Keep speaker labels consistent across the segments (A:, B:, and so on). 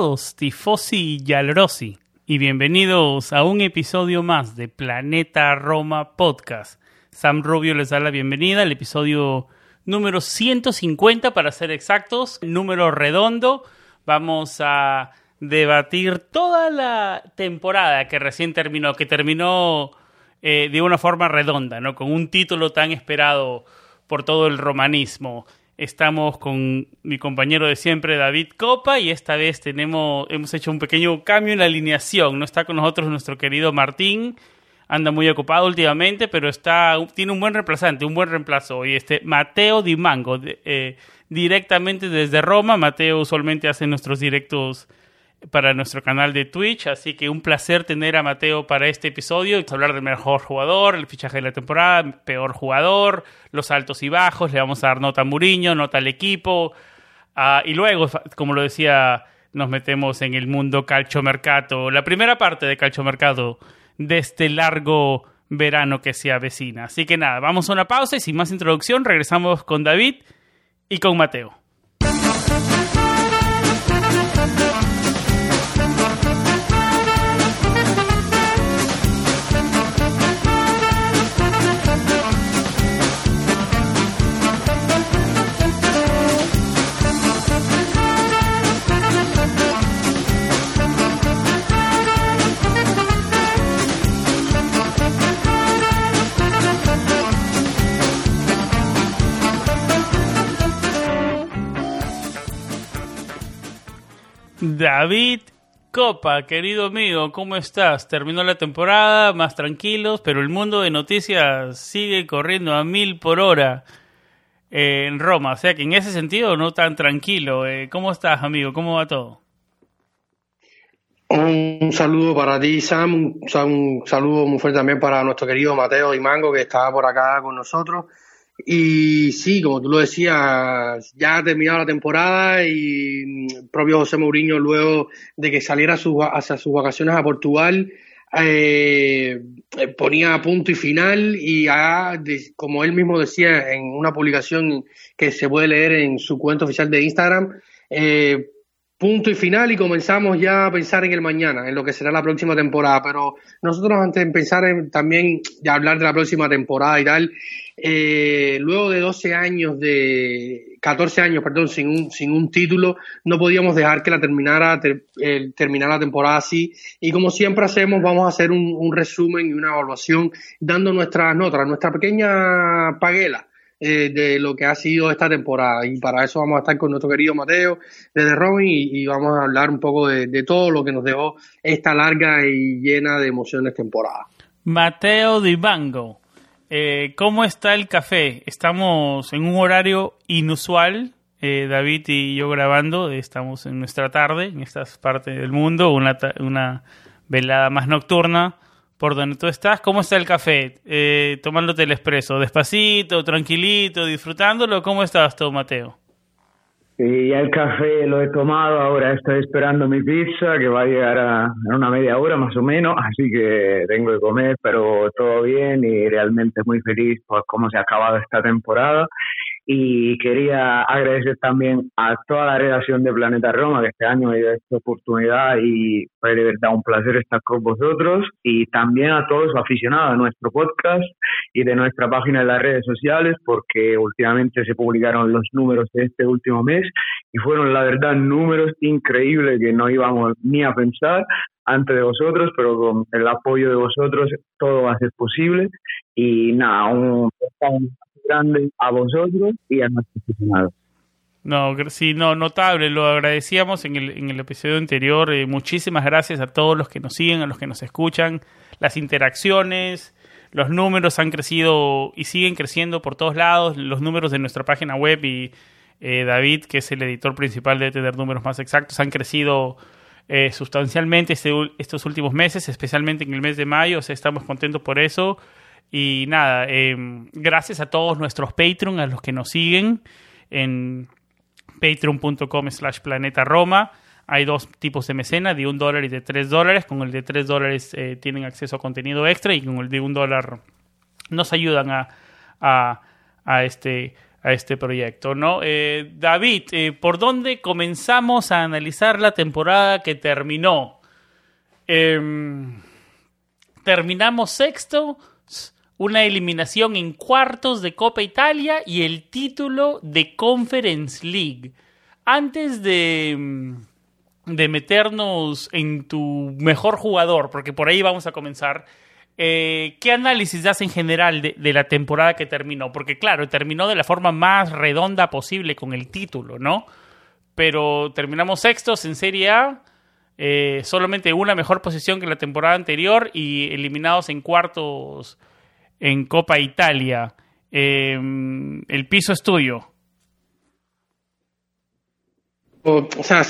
A: Todos, tifosi y alrosi, y bienvenidos a un episodio más de Planeta Roma Podcast. Sam Rubio les da la bienvenida al episodio número 150 para ser exactos, número redondo. Vamos a debatir toda la temporada que recién terminó, que terminó eh, de una forma redonda, ¿no? Con un título tan esperado por todo el romanismo. Estamos con mi compañero de siempre, David Copa, y esta vez tenemos, hemos hecho un pequeño cambio en la alineación. No está con nosotros nuestro querido Martín, anda muy ocupado últimamente, pero está, tiene un buen reemplazante, un buen reemplazo. hoy. este Mateo Di Mango, eh, directamente desde Roma. Mateo usualmente hace nuestros directos para nuestro canal de Twitch, así que un placer tener a Mateo para este episodio, hablar del mejor jugador, el fichaje de la temporada, peor jugador, los altos y bajos, le vamos a dar nota a Muriño, nota al equipo, uh, y luego, como lo decía, nos metemos en el mundo calchomercato, la primera parte de calchomercato de este largo verano que se avecina. Así que nada, vamos a una pausa y sin más introducción regresamos con David y con Mateo. David Copa, querido amigo, ¿cómo estás? Terminó la temporada, más tranquilos, pero el mundo de noticias sigue corriendo a mil por hora eh, en Roma. O sea que en ese sentido no tan tranquilo. Eh, ¿Cómo estás, amigo? ¿Cómo va todo?
B: Un saludo para ti, Sam. Un, saludo muy fuerte también para nuestro querido Mateo y Mango, que está por acá con nosotros. Y sí, como tú lo decías, ya ha terminado la temporada y el propio José Mourinho, luego de que saliera su, hacia sus vacaciones a Portugal, eh, ponía punto y final y ha, como él mismo decía en una publicación que se puede leer en su cuenta oficial de Instagram, eh, punto y final y comenzamos ya a pensar en el mañana, en lo que será la próxima temporada. Pero nosotros antes de pensar en, también de hablar de la próxima temporada y tal, eh, luego de 12 años de 14 años, perdón, sin un, sin un título, no podíamos dejar que la terminara terminar la temporada así. Y como siempre hacemos, vamos a hacer un, un resumen y una evaluación dando nuestras notas, nuestra pequeña paguela eh, de lo que ha sido esta temporada. Y para eso vamos a estar con nuestro querido Mateo desde Robin y, vamos a hablar un poco de, todo lo que nos dejó esta larga y llena de emociones temporada.
A: Mateo Dibango, eh, ¿cómo está el café? Estamos en un horario inusual. Eh, David y yo grabando, estamos en nuestra tarde, en estas partes del mundo, una, una velada más nocturna por donde tú estás, ¿cómo está el café? Eh, tomándote el expreso, despacito, tranquilito, disfrutándolo. ¿Cómo estás tú, Mateo?
C: Sí, ya el café lo he tomado, ahora estoy esperando mi pizza que va a llegar a, una media hora más o menos, así que tengo que comer, pero todo bien y realmente muy feliz por cómo se ha acabado esta temporada y quería agradecer también a toda la redacción de Planeta Roma que este año me dio esta oportunidad y fue de verdad un placer estar con vosotros y también a todos los aficionados a nuestro podcast y de nuestra página en las redes sociales porque últimamente se publicaron los números de este último mes y fueron la verdad números increíbles que no íbamos ni a pensar antes de vosotros, pero con el apoyo de vosotros todo va a ser posible. Y nada, un grande a vosotros y a nuestros aficionados.
A: No, sí, no, notable, lo agradecíamos en el, en el episodio anterior. Eh, muchísimas gracias a todos los que nos siguen, a los que nos escuchan. Las interacciones, los números han crecido y siguen creciendo por todos lados. Los números de nuestra página web y eh, David, que es el editor principal de tener números más exactos, han crecido eh, sustancialmente este, estos últimos meses, especialmente en el mes de mayo. O sea, estamos contentos por eso. Y nada, em, gracias a todos nuestros Patreon, a los que nos siguen en patreon.com slash planeta Roma. Hay dos tipos de mecenas, de un dólar y de tres dólares. Con el de tres dólares eh, tienen acceso a contenido extra y con el de un dólar nos ayudan a, a, este, a este proyecto. ¿no? Eh, David, eh, ¿por dónde comenzamos a analizar la temporada que terminó? Em, terminamos sexto una eliminación en cuartos de Copa Italia y el título de Conference League. Antes de, mm, de meternos en tu mejor jugador, porque por ahí vamos a comenzar, eh, ¿qué análisis das en general de, la temporada que terminó? Porque claro, terminó de la forma más redonda posible con el título, ¿no? Pero terminamos sextos en Serie A, eh, solamente una mejor posición que la temporada anterior y eliminados en cuartos en Copa Italia. Em, el piso es tuyo.
B: O, sea,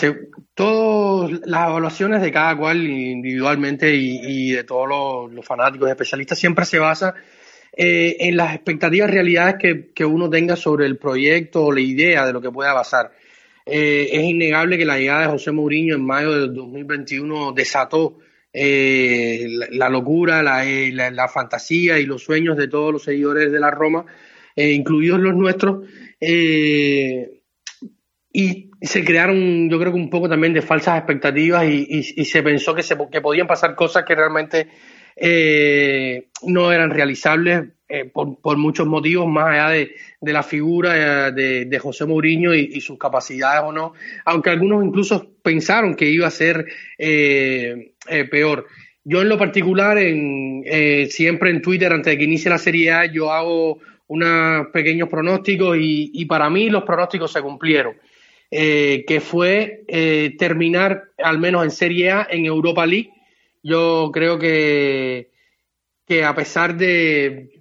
B: todas las evaluaciones de cada cual individualmente y, de todos los, fanáticos y especialistas siempre se basa eh, en las expectativas realidades que, que, uno tenga sobre el proyecto o la idea de lo que pueda pasar. Eh, es innegable que la llegada de José Mourinho en mayo del 2021 desató eh, la, locura, eh, la, la, fantasía y los sueños de todos los seguidores de la Roma, eh, incluidos los nuestros, eh, y se crearon, yo creo que un poco también de falsas expectativas y, y, se pensó que, se, que podían pasar cosas que realmente no eran realizables eh, por, muchos motivos, más allá de, la figura eh, de, de José Mourinho y, sus capacidades o no, aunque algunos incluso pensaron que iba a ser eh, peor. Yo en lo particular, en, siempre en Twitter, antes de que inicie la Serie A, yo hago unos pequeños pronósticos y, y para mí los pronósticos se cumplieron. que fue terminar al menos en Serie A en Europa League. Yo creo que, que a pesar de,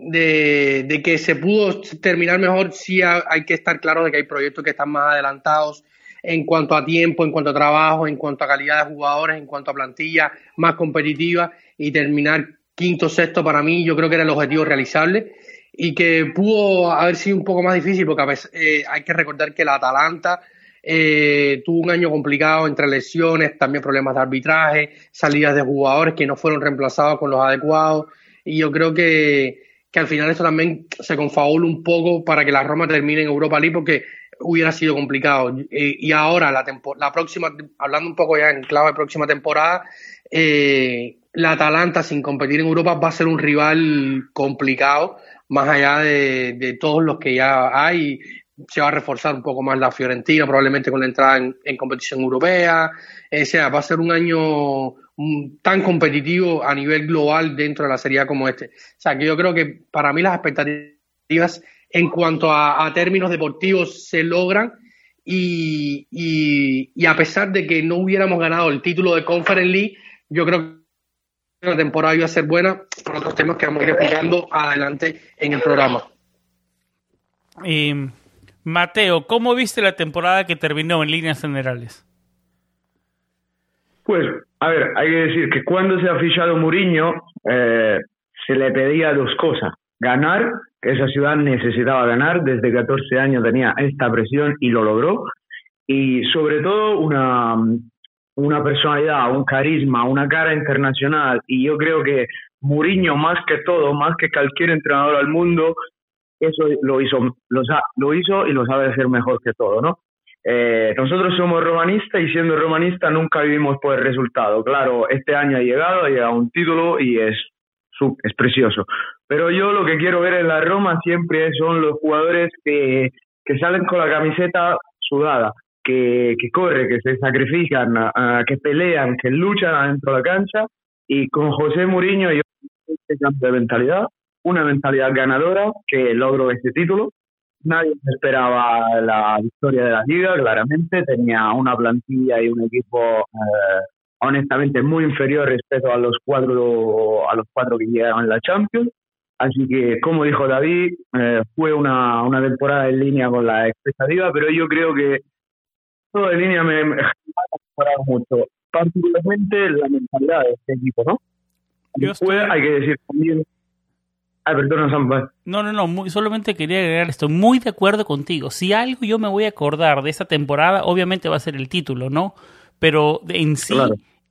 B: de, que se pudo terminar mejor, sí hay que estar claro de que hay proyectos que están más adelantados en cuanto a tiempo, en cuanto a trabajo, en cuanto a calidad de jugadores, en cuanto a plantilla más competitiva y terminar quinto, sexto para mí yo creo que era el objetivo realizable y que pudo haber sido un poco más difícil porque a veces, eh, hay que recordar que la Atalanta eh, tuvo un año complicado entre lesiones, también problemas de arbitraje, salidas de jugadores que no fueron reemplazados con los adecuados y yo creo que que al final eso también se confabula un poco para que la Roma termine en Europa League porque hubiera sido complicado. y ahora, la, la próxima, hablando un poco ya en clave próxima temporada, eh, la Atalanta sin competir en Europa va a ser un rival complicado, más allá de, de todos los que ya hay. Se va a reforzar un poco más la Fiorentina, probablemente con la entrada en, competición europea. O sea, va a ser un año tan competitivo a nivel global dentro de la Serie A como este. O sea, que yo creo que para mí las expectativas en cuanto a, términos deportivos se logran y, y, a pesar de que no hubiéramos ganado el título de Conference League, yo creo que la temporada iba a ser buena por otros temas que vamos a ir explicando adelante en el programa.
A: Mateo, ¿cómo viste la temporada que terminó en líneas generales?
C: Pues, a ver, hay que decir que cuando se ha fichado Mourinho, eh, se le pedía dos cosas. Ganar, que esa ciudad necesitaba ganar, desde 14 años tenía esta presión y lo logró. Y sobre todo una, una personalidad, un carisma, una cara internacional. Y yo creo que Mourinho, más que todo, más que cualquier entrenador al mundo, eso lo hizo, lo, lo hizo y lo sabe hacer mejor que todo, ¿no? Eh, nosotros somos romanistas y siendo romanista nunca vivimos por el resultado. Claro, este año ha llegado, ha llegado un título y es, es precioso. Pero yo lo que quiero ver en la Roma siempre son los jugadores que, que salen con la camiseta sudada, que, que corren, que se sacrifican, que pelean, que luchan adentro de la cancha. Y con José Mourinho yo este cambio de mentalidad, una mentalidad ganadora que logro este título Nadie esperaba la victoria de la liga, claramente. Tenía una plantilla y un equipo eh, honestamente muy inferior respecto a los cuatro, a los cuatro que llegaron en la Champions. Así que, como dijo David, eh, fue una, una temporada en línea con la expectativa, pero yo creo que todo en línea me, me ha mejorado mucho, particularmente la mentalidad de este equipo, ¿no? Después hay que decir también Ah,
A: no, no, no, solamente quería agregar esto. Muy de acuerdo contigo. Si algo yo me voy a acordar de esta temporada, obviamente va a ser el título, ¿no? Pero en sí,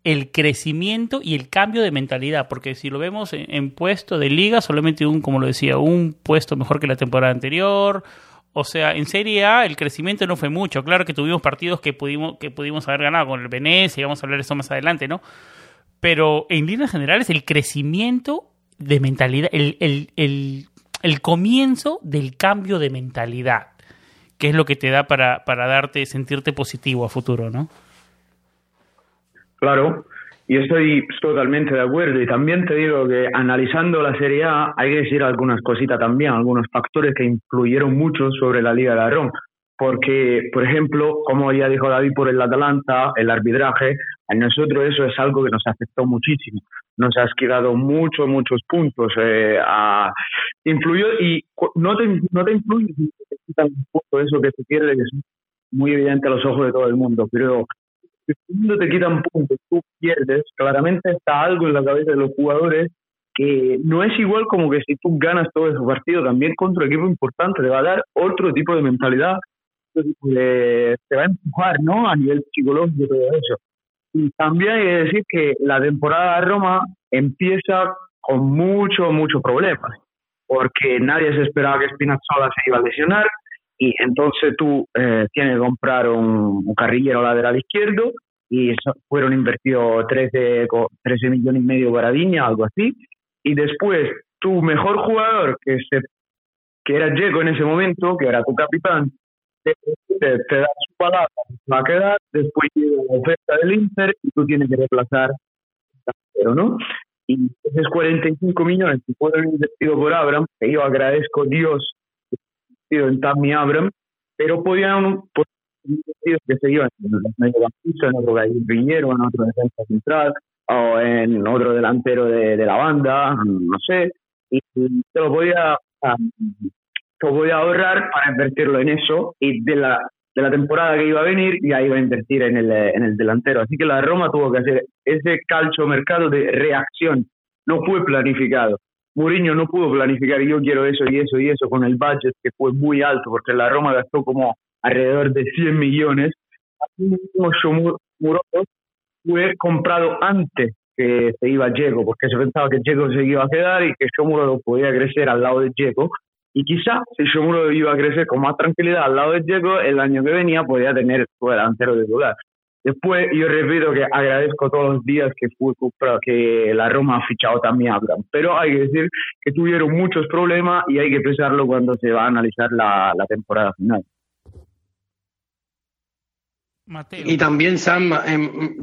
A: el crecimiento y el cambio de mentalidad, porque si lo vemos en, puesto de liga, solamente un, como lo decía, un puesto mejor que la temporada anterior. O sea, en Serie A el crecimiento no fue mucho. Claro que tuvimos partidos que pudimos, que pudimos haber ganado con el Venecia, y vamos a hablar de eso más adelante, ¿no? Pero en líneas generales el crecimiento de mentalidad, el, el, el, el, comienzo del cambio de mentalidad, que es lo que te da para, para darte, sentirte positivo a futuro, ¿no?
C: Claro, y estoy totalmente de acuerdo. Y también te digo que analizando la Serie A hay que decir algunas cositas también, algunos factores que influyeron mucho sobre la Liga de Roma porque, por ejemplo, como ya dijo David por el Atalanta, el arbitraje, a nosotros eso es algo que nos afectó muchísimo. Nos has quedado muchos, muchos puntos. Eh, influyó y no te, no te influye te punto eso que te pierde, que es muy evidente a los ojos de todo el mundo, pero si no te quitan puntos, tú pierdes, claramente está algo en la cabeza de los jugadores que no es igual como que si tú ganas todo ese partido también contra un equipo importante, te va a dar otro tipo de mentalidad se va a empujar, ¿no? A nivel psicológico y todo eso. Y también hay que decir que la temporada de Roma empieza con muchos, muchos problemas, porque nadie se esperaba que Spinazzola se iba a lesionar, y entonces tú eh, tienes que comprar un, carrillero lateral izquierdo, y fueron invertidos 13, 13 millones y medio para Viña, algo así, y después tu mejor jugador, que, se, que era Diego en ese momento, que era tu capitán, te, da su palabra, va a quedar, después llega la oferta del Inter y tú tienes que reemplazar pero ¿no? Y esos 45 millones que fueron invertidos por Abraham, que yo agradezco a Dios que en Tammy Abraham, pero podían por que se iban en los mediocampistas, en otro Viñero, en otro defensa central, o en otro delantero de, de la banda, no sé, y te lo podía pues voy a ahorrar para invertirlo en eso y de la, de la temporada que iba a venir ya iba a invertir en el, en el delantero. Así que la Roma tuvo que hacer ese calcio mercado de reacción. No fue planificado. Mourinho no pudo planificar yo quiero eso y eso y eso con el budget que fue muy alto porque la Roma gastó como alrededor de 100 millones. Así mismo fue comprado antes que se iba Diego porque se pensaba que Diego se iba a quedar y que Shomuro podía crecer al lado de Diego y quizá si Shomuro iba a crecer con más tranquilidad al lado de Diego, el año que venía podía tener su delantero de lugar. Después, yo repito que agradezco todos los días que fue que la Roma ha fichado también a Abraham. Pero hay que decir que tuvieron muchos problemas y hay que pensarlo cuando se va a analizar la, temporada final.
B: Y también Sam, em,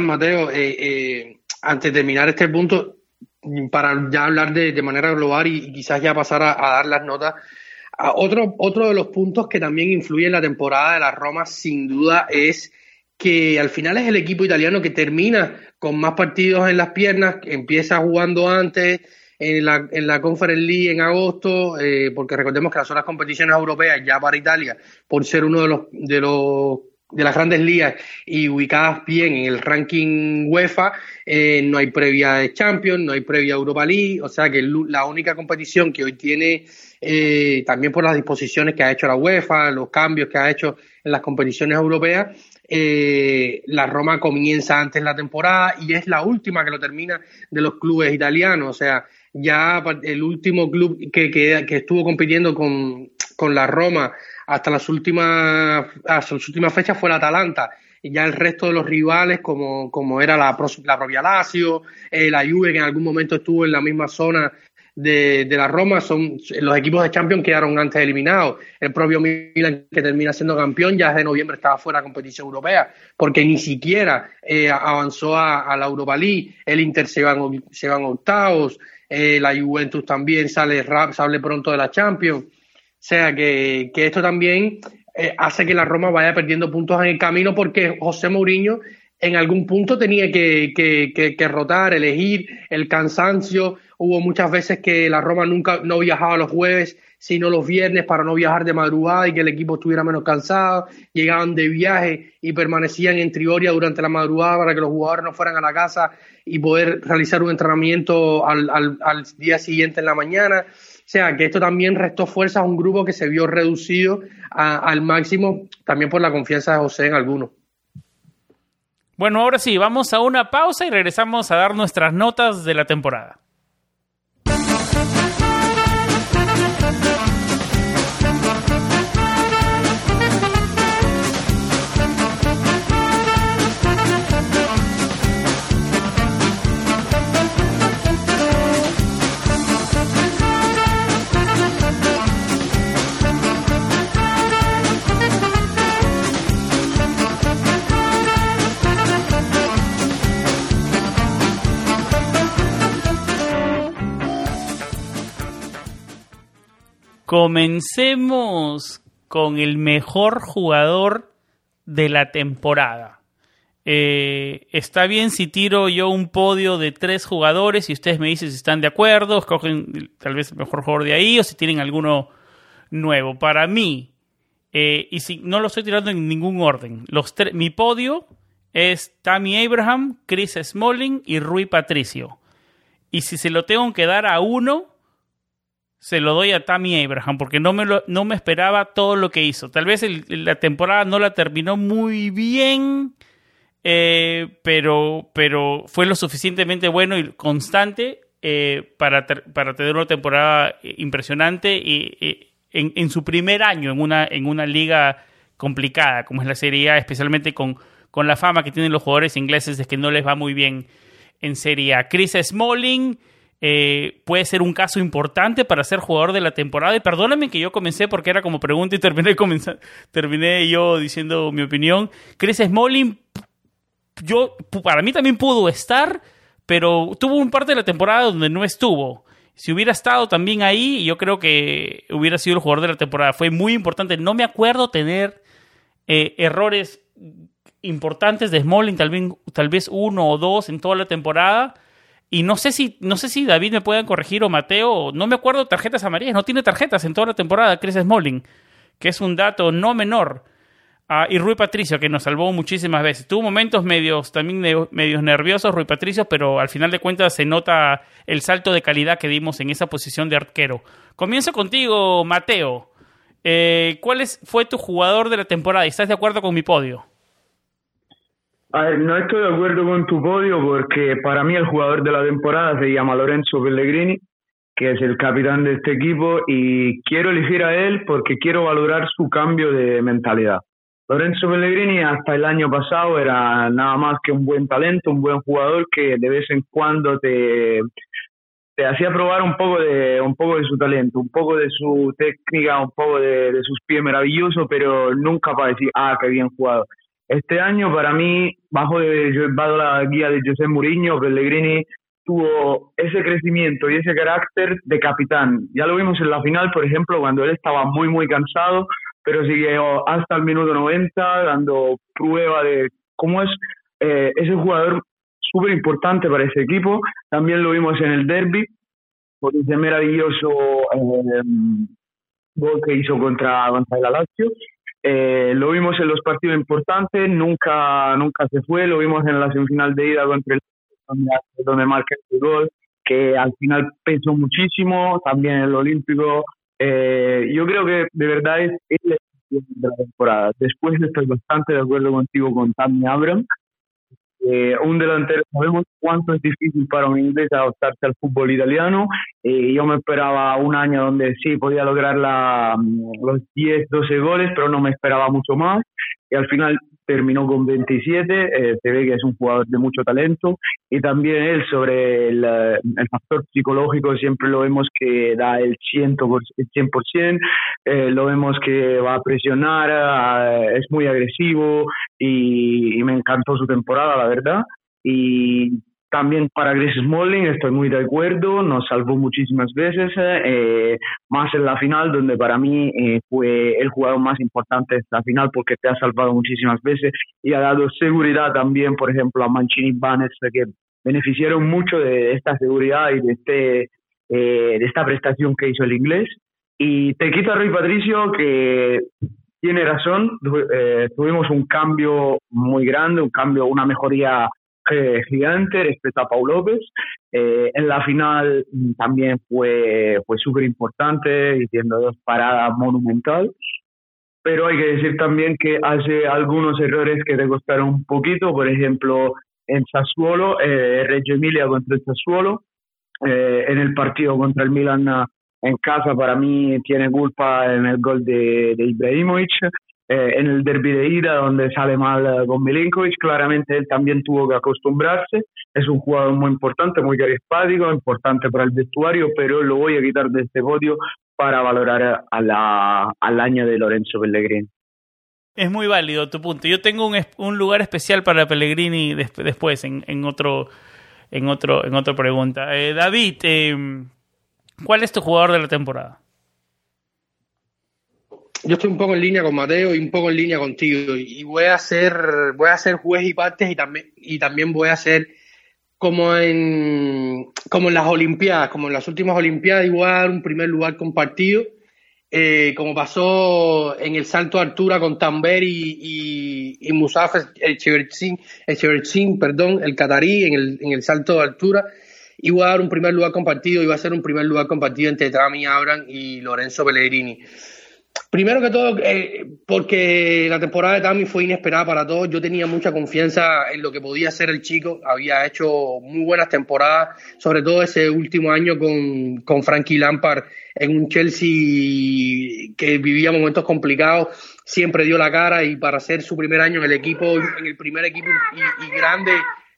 B: Mateo, eh, eh, antes de terminar este punto, para ya hablar de, de manera global y, quizás ya pasar a, dar las notas. otro, otro de los puntos que también influye en la temporada de la Roma, sin duda, es que al final es el equipo italiano que termina con más partidos en las piernas, empieza jugando antes en la, en la Conference League en agosto, eh, porque recordemos que las otras competiciones europeas ya para Italia, por ser uno de los, de los de las grandes ligas y ubicadas bien en el ranking UEFA, eh, no hay previa de Champions, no hay previa Europa League, o sea que la única competición que hoy tiene, eh, también por las disposiciones que ha hecho la UEFA, los cambios que ha hecho en las competiciones europeas, eh, la Roma comienza antes la temporada y es la última que lo termina de los clubes italianos, o sea, ya el último club que, que, que estuvo compitiendo con, con la Roma hasta las últimas, hasta las últimas fechas fue el Atalanta y ya el resto de los rivales, como, como era la, la propia Lazio, eh, la Juve, que en algún momento estuvo en la misma zona de, de, la Roma, son los equipos de Champions quedaron antes eliminados. El propio Milan, que termina siendo campeón, ya desde noviembre estaba fuera de competición europea, porque ni siquiera eh, avanzó a, la Europa. El Inter se van, se van octavos, eh, la Juventus también sale, sale pronto de la Champions. Sea que, que esto también eh, hace que la Roma vaya perdiendo puntos en el camino porque José Mourinho en algún punto tenía que, que, que, rotar, elegir el cansancio. Hubo muchas veces que la Roma nunca no viajaba los jueves, sino los viernes para no viajar de madrugada y que el equipo estuviera menos cansado. Llegaban de viaje y permanecían en Trioria durante la madrugada para que los jugadores no fueran a la casa y poder realizar un entrenamiento al, al, al día siguiente en la mañana. Sea, que esto también restó fuerza a un grupo que se vio reducido al máximo, también por la confianza de José en algunos.
A: Bueno, ahora sí, vamos a una pausa y regresamos a dar nuestras notas de la temporada. Comencemos con el mejor jugador de la temporada. Eh, está bien si tiro yo un podio de tres jugadores y ustedes me dicen si están de acuerdo, escogen tal vez el mejor jugador de ahí o si tienen alguno nuevo. Para mí, eh, y si no lo estoy tirando en ningún orden, los mi podio es Tammy Abraham, Chris Smalling y Rui Patricio. Y si se lo tengo que dar a uno, se lo doy a Tammy Abraham porque no me, lo, no me esperaba todo lo que hizo. Tal vez la temporada no la terminó muy bien, eh, pero, pero fue lo suficientemente bueno y constante eh, para, para tener una temporada impresionante y, en, en, su primer año en una, en una liga complicada como es la Serie A, especialmente con, con la fama que tienen los jugadores ingleses de que no les va muy bien en Serie A. Chris Smalling eh, puede ser un caso importante para ser jugador de la temporada. Y perdóname que yo comencé porque era como pregunta y terminé, terminé yo diciendo mi opinión. Chris Smalling, yo, para mí también pudo estar, pero tuvo un parte de la temporada donde no estuvo. Si hubiera estado también ahí, yo creo que hubiera sido el jugador de la temporada. Fue muy importante. No me acuerdo tener eh, errores importantes de Smalling, tal vez, tal vez uno o dos en toda la temporada y no sé si, no sé si David me pueda corregir o Mateo, no me acuerdo tarjetas amarillas, no tiene tarjetas en toda la temporada Chris Smalling, que es un dato no menor. Ah, y Rui Patricio, que nos salvó muchísimas veces. Tuvo momentos medios, también medios nerviosos, Rui Patricio, pero al final de cuentas se nota el salto de calidad que dimos en esa posición de arquero. Comienzo contigo, Mateo. Eh, ¿Cuál es, fue tu jugador de la temporada? ¿Estás de acuerdo con mi podio?
C: A ver, no estoy de acuerdo con tu podio porque para mí el jugador de la temporada se llama Lorenzo Pellegrini, que es el capitán de este equipo y quiero elegir a él porque quiero valorar su cambio de mentalidad. Lorenzo Pellegrini hasta el año pasado era nada más que un buen talento, un buen jugador que de vez en cuando te, te hacía probar un poco de un poco de su talento, un poco de su técnica, un poco de, sus pies maravillosos, pero nunca para decir, ah, qué bien jugado. Este año para mí, bajo, de, la guía de José Mourinho, Pellegrini tuvo ese crecimiento y ese carácter de capitán. Ya lo vimos en la final, por ejemplo, cuando él estaba muy, muy cansado, pero siguió hasta el minuto 90 dando prueba de cómo es eh, ese jugador súper importante para ese equipo. También lo vimos en el derby, por ese maravilloso eh, gol que hizo contra, contra el Lazio. Eh, lo vimos en los partidos importantes, nunca nunca se fue, lo vimos en la semifinal de ida contra el donde, marca el gol, que al final pesó muchísimo, también el Olímpico. Eh, yo creo que de verdad es, el de la temporada. Después estoy bastante de acuerdo contigo con Tammy Abram. Eh, un delantero, sabemos cuánto es difícil para un inglés adaptarse al fútbol italiano. Eh, yo me esperaba un año donde sí podía lograr la, mm, los 10, 12 goles, pero no me esperaba mucho más. Y al final terminó con 27, eh, se ve que es un jugador de mucho talento y también él sobre el, el factor psicológico siempre lo vemos que da el 100%, el 100% eh, lo vemos que va a presionar, eh, es muy agresivo y, y, me encantó su temporada, la verdad. Y también para Chris Smalling estoy muy de acuerdo, nos salvó muchísimas veces, eh, más en la final, donde para mí eh, fue el jugador más importante de esta final porque te ha salvado muchísimas veces y ha dado seguridad también, por ejemplo, a Mancini Banes, que beneficiaron mucho de esta seguridad y de, este, eh, de esta prestación que hizo el inglés. Y te quito a Rui Patricio, que tiene razón, eh, tuvimos un cambio muy grande, un cambio, una mejoría eh, gigante respecto a Paul López. Eh, en la final también fue, fue súper importante, diciendo dos paradas monumental. Pero hay que decir también que hace algunos errores que te costaron un poquito, por ejemplo, en Sassuolo, eh, Reggio Emilia contra el Sassuolo, eh, en el partido contra el Milan en casa para mí tiene culpa en el gol de, de Ibrahimovic, eh, en el derby de ida donde sale mal eh, con Milinkovic, claramente él también tuvo que acostumbrarse, es un jugador muy importante, muy carismático, importante para el vestuario, pero lo voy a quitar de este podio para valorar a la, al año de Lorenzo Pellegrini.
A: Es muy válido tu punto. Yo tengo un, lugar especial para Pellegrini desp después, en, en, otro, en, otro, en otra pregunta. Eh, David, eh, ¿cuál es tu jugador de la temporada?
B: Yo estoy un poco en línea con Mateo y un poco en línea contigo. Y voy a ser voy a ser juez y partes y también y también voy a ser como en como en las olimpiadas como en las últimas olimpiadas dar un primer lugar compartido. Eh, como pasó en el salto de altura con Tamber y, y, y Musaf Echevercin, perdón, el catarí en el, en el salto de altura voy a dar un primer lugar compartido va a ser un primer lugar compartido entre Tami Abram y Lorenzo Pellegrini Primero que todo, eh, porque la temporada de Tami fue inesperada para todos. Yo tenía mucha confianza en lo que podía hacer el chico. Había hecho muy buenas temporadas, sobre todo ese último año con, con Frankie Lampard en un Chelsea que vivía momentos complicados. Siempre dio la cara y para ser su primer año en el equipo, en el primer equipo y, y grande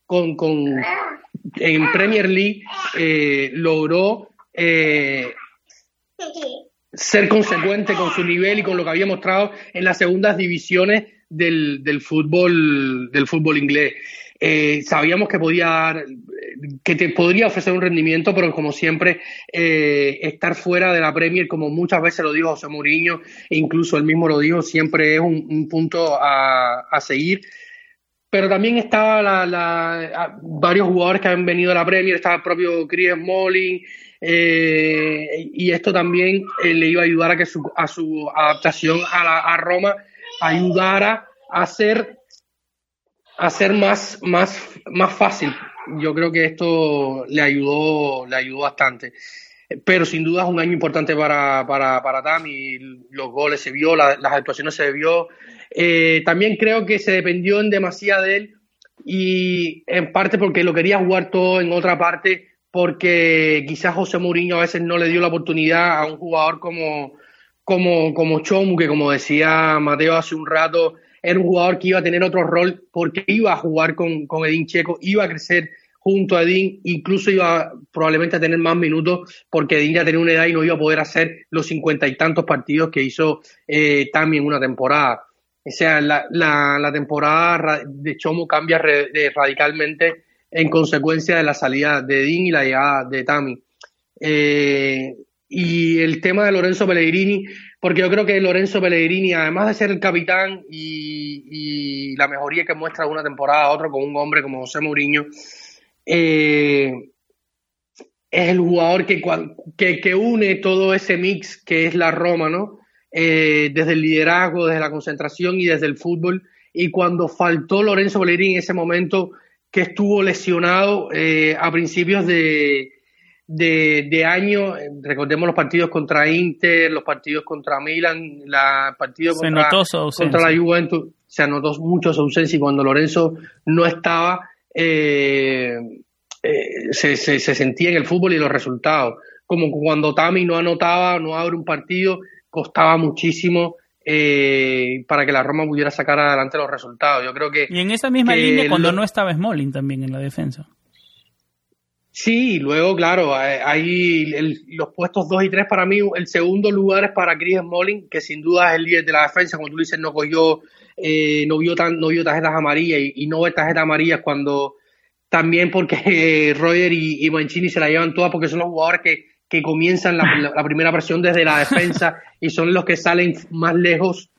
B: con, con, en Premier League, eh, logró. Eh, ser consecuente con su nivel y con lo que había mostrado en las segundas divisiones del, del fútbol del fútbol inglés. Eh, sabíamos que podía dar, que te podría ofrecer un rendimiento, pero como siempre, eh, estar fuera de la Premier, como muchas veces lo dijo José Mourinho, e incluso él mismo lo dijo, siempre es un, un punto a, a, seguir. Pero también estaba la, la, varios jugadores que han venido a la Premier, estaba el propio Chris Smalling, eh, y esto también eh, le iba a ayudar a que su, a su adaptación a, la, a Roma ayudara a ser, a ser más, más, más fácil. Yo creo que esto le ayudó, le ayudó bastante. Pero sin duda es un año importante para, para, para Tami. Los goles se vio, la, las actuaciones se vio. Eh, también creo que se dependió en demasía de él y en parte porque lo quería jugar todo, en otra parte porque quizás José Mourinho a veces no le dio la oportunidad a un jugador como, como, como Chomu, que como decía Mateo hace un rato, era un jugador que iba a tener otro rol porque iba a jugar con, con Edín Checo, iba a crecer junto a Edín, incluso iba probablemente a tener más minutos porque Edín ya tenía una edad y no iba a poder hacer los cincuenta y tantos partidos que hizo eh, también una temporada. O sea, la, la, la temporada de Chomu cambia re, radicalmente en consecuencia de la salida de Dean y la llegada de Tami. Eh, y el tema de Lorenzo Pellegrini, porque yo creo que Lorenzo Pellegrini, además de ser el capitán y, la mejoría que muestra una temporada a otra con un hombre como José Mourinho, eh, es el jugador que, que, que, une todo ese mix que es la Roma, ¿no? Eh, desde el liderazgo, desde la concentración y desde el fútbol. Y cuando faltó Lorenzo Pellegrini en ese momento, que estuvo lesionado eh, a principios de, de, de, año. Recordemos los partidos contra Inter, los partidos contra Milan, la partido contra, contra la Juventus. Se anotó mucho su ausencia y cuando Lorenzo no estaba, eh, eh, se, se, sentía en el fútbol y los resultados. Como cuando Tami no anotaba, no abre un partido, costaba muchísimo eh, para que la Roma pudiera sacar adelante los resultados. Yo creo que.
A: Y en esa misma línea, cuando no estaba Smalling también en la defensa.
B: Sí, luego, claro, hay los puestos 2 y 3 para mí. El segundo lugar es para Chris Smalling, que sin duda es el líder de la defensa. Como tú dices, no cogió, eh, no, vio tan, no vio tarjetas amarillas y, no ve tarjetas amarillas cuando también porque Roger y, Mancini se la llevan todas porque son los jugadores que, que comienzan la, primera presión desde la defensa y son los que salen más lejos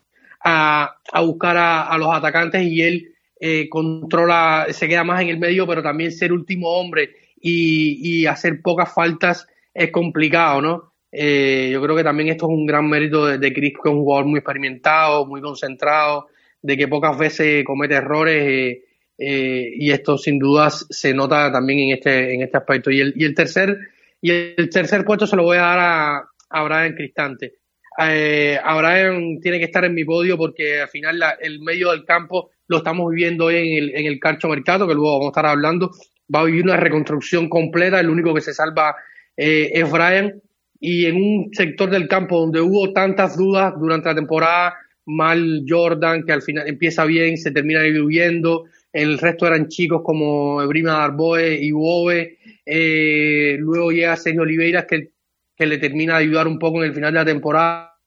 B: a, a buscar a, los atacantes y él eh, controla, se queda más en el medio, pero también ser último hombre y, hacer pocas faltas es complicado, ¿no? Eh, yo creo que también esto es un gran mérito de, de Chris, que es un jugador muy experimentado, muy concentrado, de que pocas veces comete errores eh, eh, y esto sin dudas se nota también en este, en este aspecto. Y el, y el tercer y el tercer puesto se lo voy a dar a, a Brian Cristante. Eh, a Brian tiene que estar en mi podio porque al final el medio del campo lo estamos viviendo hoy en el, en el Carcho Mercado, que luego vamos a estar hablando, va a vivir una reconstrucción completa, el único que se salva eh, es Brian, y en un sector del campo donde hubo tantas dudas durante la temporada, mal Jordan, que al final empieza bien, se termina diluyendo, el resto eran chicos como Ebrima Darboe y Bobe, eh, luego llega Sergio Oliveira que, le termina de ayudar un poco en el final de la temporada,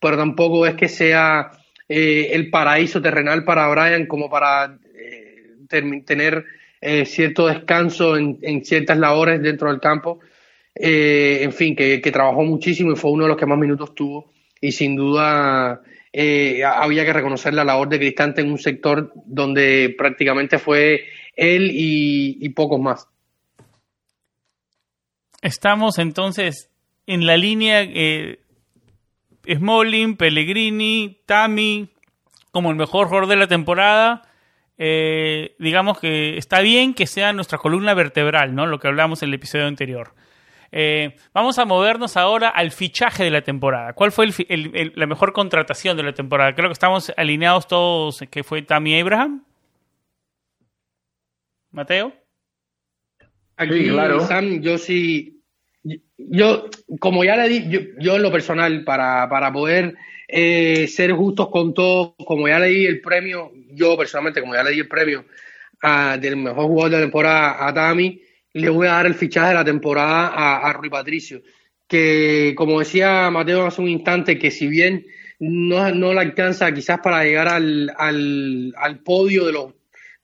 B: pero tampoco es que sea eh, el paraíso terrenal para Brian como para tener eh, cierto descanso en, ciertas labores dentro del campo. Eh, en fin, que, trabajó muchísimo y fue uno de los que más minutos tuvo. Y sin duda eh, había que reconocer la labor de Cristante en un sector donde prácticamente fue él y, pocos más.
A: Estamos entonces en la línea eh, Smalling, Pellegrini, Tami como el mejor jugador de la temporada eh, digamos que está bien que sea nuestra columna vertebral, ¿no? Lo que hablamos en el episodio anterior. Eh, vamos a movernos ahora al fichaje de la temporada. ¿Cuál fue la mejor contratación de la temporada? Creo que estamos alineados todos, que fue Tammy Abraham. Mateo.
B: Aquí, claro. Sam, yo sí, yo, como ya le di, yo, en lo personal, para, para poder eh, ser justos con todo, como ya leí el premio, yo personalmente, como ya le di el premio a, del mejor jugador de la temporada a Tami, le voy a dar el fichaje de la temporada a, a Rui Patricio, que como decía Mateo hace un instante, que si bien no, no le alcanza quizás para llegar al, al, al podio de los,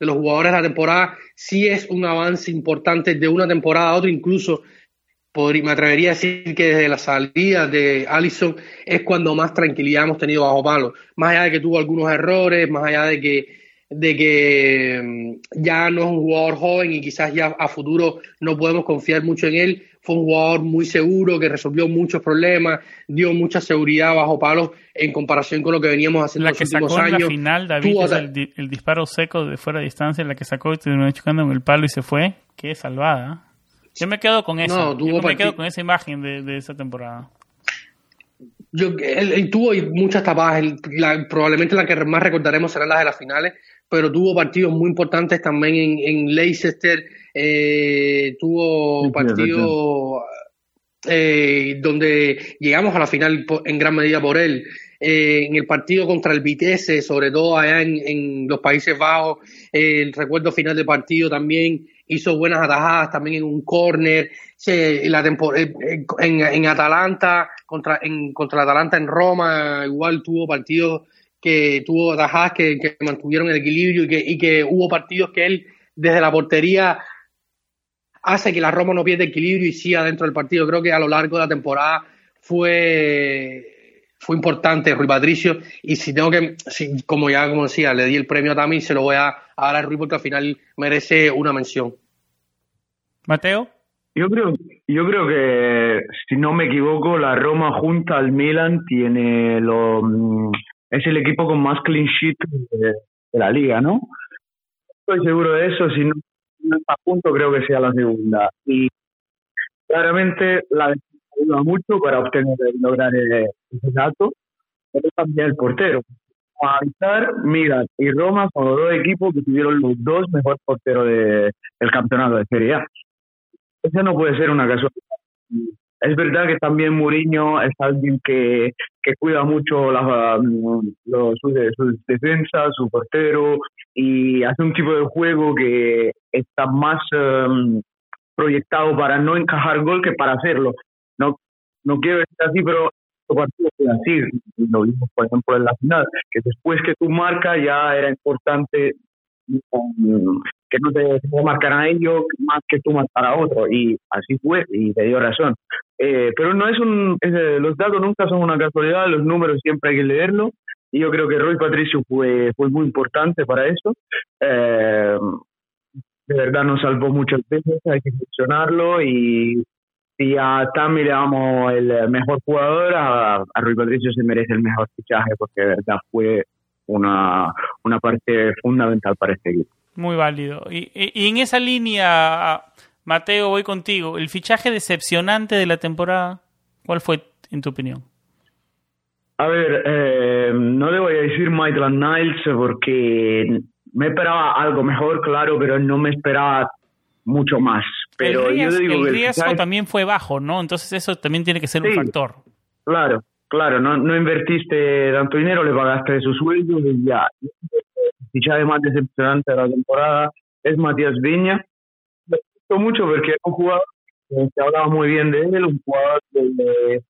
B: de los jugadores de la temporada, sí es un avance importante de una temporada a otra, incluso me atrevería a decir que desde la salida de Allison es cuando más tranquilidad hemos tenido bajo palo. Más allá de que tuvo algunos errores, más allá de que, de que mm, ya no es un jugador joven y quizás ya a futuro no podemos confiar mucho en él, fue un jugador muy seguro que resolvió muchos problemas, dio mucha seguridad bajo palos en comparación con lo que veníamos haciendo
A: en los últimos años. La final, David, el, disparo seco de fuera de distancia, en la que sacó y terminó chocando en el palo y se fue. Qué salvada. Yo me quedo con eso. Yo me quedo con esa imagen de, esa temporada.
B: Yo, él, tuvo muchas tapadas. probablemente la que más recordaremos serán las de las finales, pero tuvo partidos muy importantes también en, en Leicester. Eh, tuvo partidos eh, donde llegamos a la final en gran medida por él. Eh, en el partido contra el Vitesse, sobre todo allá en, en los Países Bajos, el recuerdo final del partido también hizo buenas atajadas también en un córner, la eh, en, en, Atalanta, contra, en, contra Atalanta en Roma, igual tuvo partidos que tuvo atajadas que, mantuvieron el equilibrio y que, y que hubo partidos que él desde la portería hace que la Roma no pierda equilibrio y siga dentro del partido. Creo que a lo largo de la temporada fue fue importante Rui Patricio y si tengo que, como ya como decía, le di el premio a Tami, se lo voy a, dar a Rui porque al final merece una mención.
A: Mateo.
C: Yo creo, yo creo que, si no me equivoco, la Roma junto al Milan tiene lo, mm, es el equipo con más clean sheet de, la liga, ¿no? Estoy seguro de eso, si no, está a punto creo que sea la segunda. Y claramente la ayuda mucho para obtener lograr ese dato, pero también el portero. a analizar, Milan y Roma son los dos equipos que tuvieron los dos mejores porteros de, del campeonato de Serie A. Eso no puede ser una casualidad. Es verdad que también Mourinho es alguien que, que cuida mucho las, um, los, sus, su portero, y hace un tipo de juego que está más um, proyectado para no encajar gol que para hacerlo. No, no quiero decir así, pero partido así. Lo vimos, por ejemplo, en la final, que después que tú marcas ya era importante que no te, marcaran a ellos más que tú marcar a otro. Y así fue, y te dio razón. Eh, pero no es un. los datos nunca son una casualidad, los números siempre hay que leerlos. Y yo creo que Roy Patricio fue, fue muy importante para eso. Eh, de verdad nos salvó muchas veces, hay que mencionarlo. Y si a Tami le damos el mejor jugador, a, a Patricio se merece el mejor fichaje porque de verdad fue una, una parte fundamental para este equipo.
A: Muy válido. Y, y, en esa línea, Mateo, voy contigo. ¿El fichaje decepcionante de la temporada, cuál fue en tu opinión?
C: A ver, eh, no le voy a decir Maitland Niles porque me esperaba algo mejor, claro, pero no me esperaba mucho más. Pero
A: el
C: riesgo,
A: yo digo el riesgo también fue bajo, ¿no? Entonces eso también tiene que ser un factor.
C: Claro, claro, no, no invertiste tanto dinero, le pagaste su sueldo y ya. El fichaje más decepcionante de la temporada es Matías Viña. Me gustó mucho porque es un jugador que hablaba muy bien de él, un jugador de,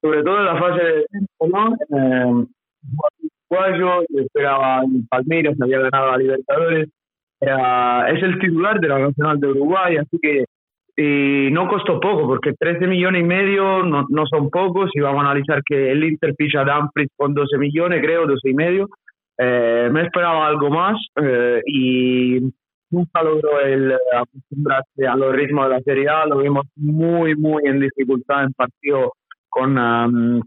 C: sobre todo en la fase de ¿no? Eh, uruguayo, esperaba en Palmeiras, había ganado a Libertadores, es el titular de la Nacional de Uruguay, así que y no costó poco, porque 13 millones y medio no, no son pocos, y vamos a analizar que el Inter ficha a Dumfries con 12 millones, creo, 12 y medio. Eh, me esperaba algo más eh, y nunca logró el acostumbrarse a los ritmos de la Serie lo vimos muy, muy en dificultad en partido con,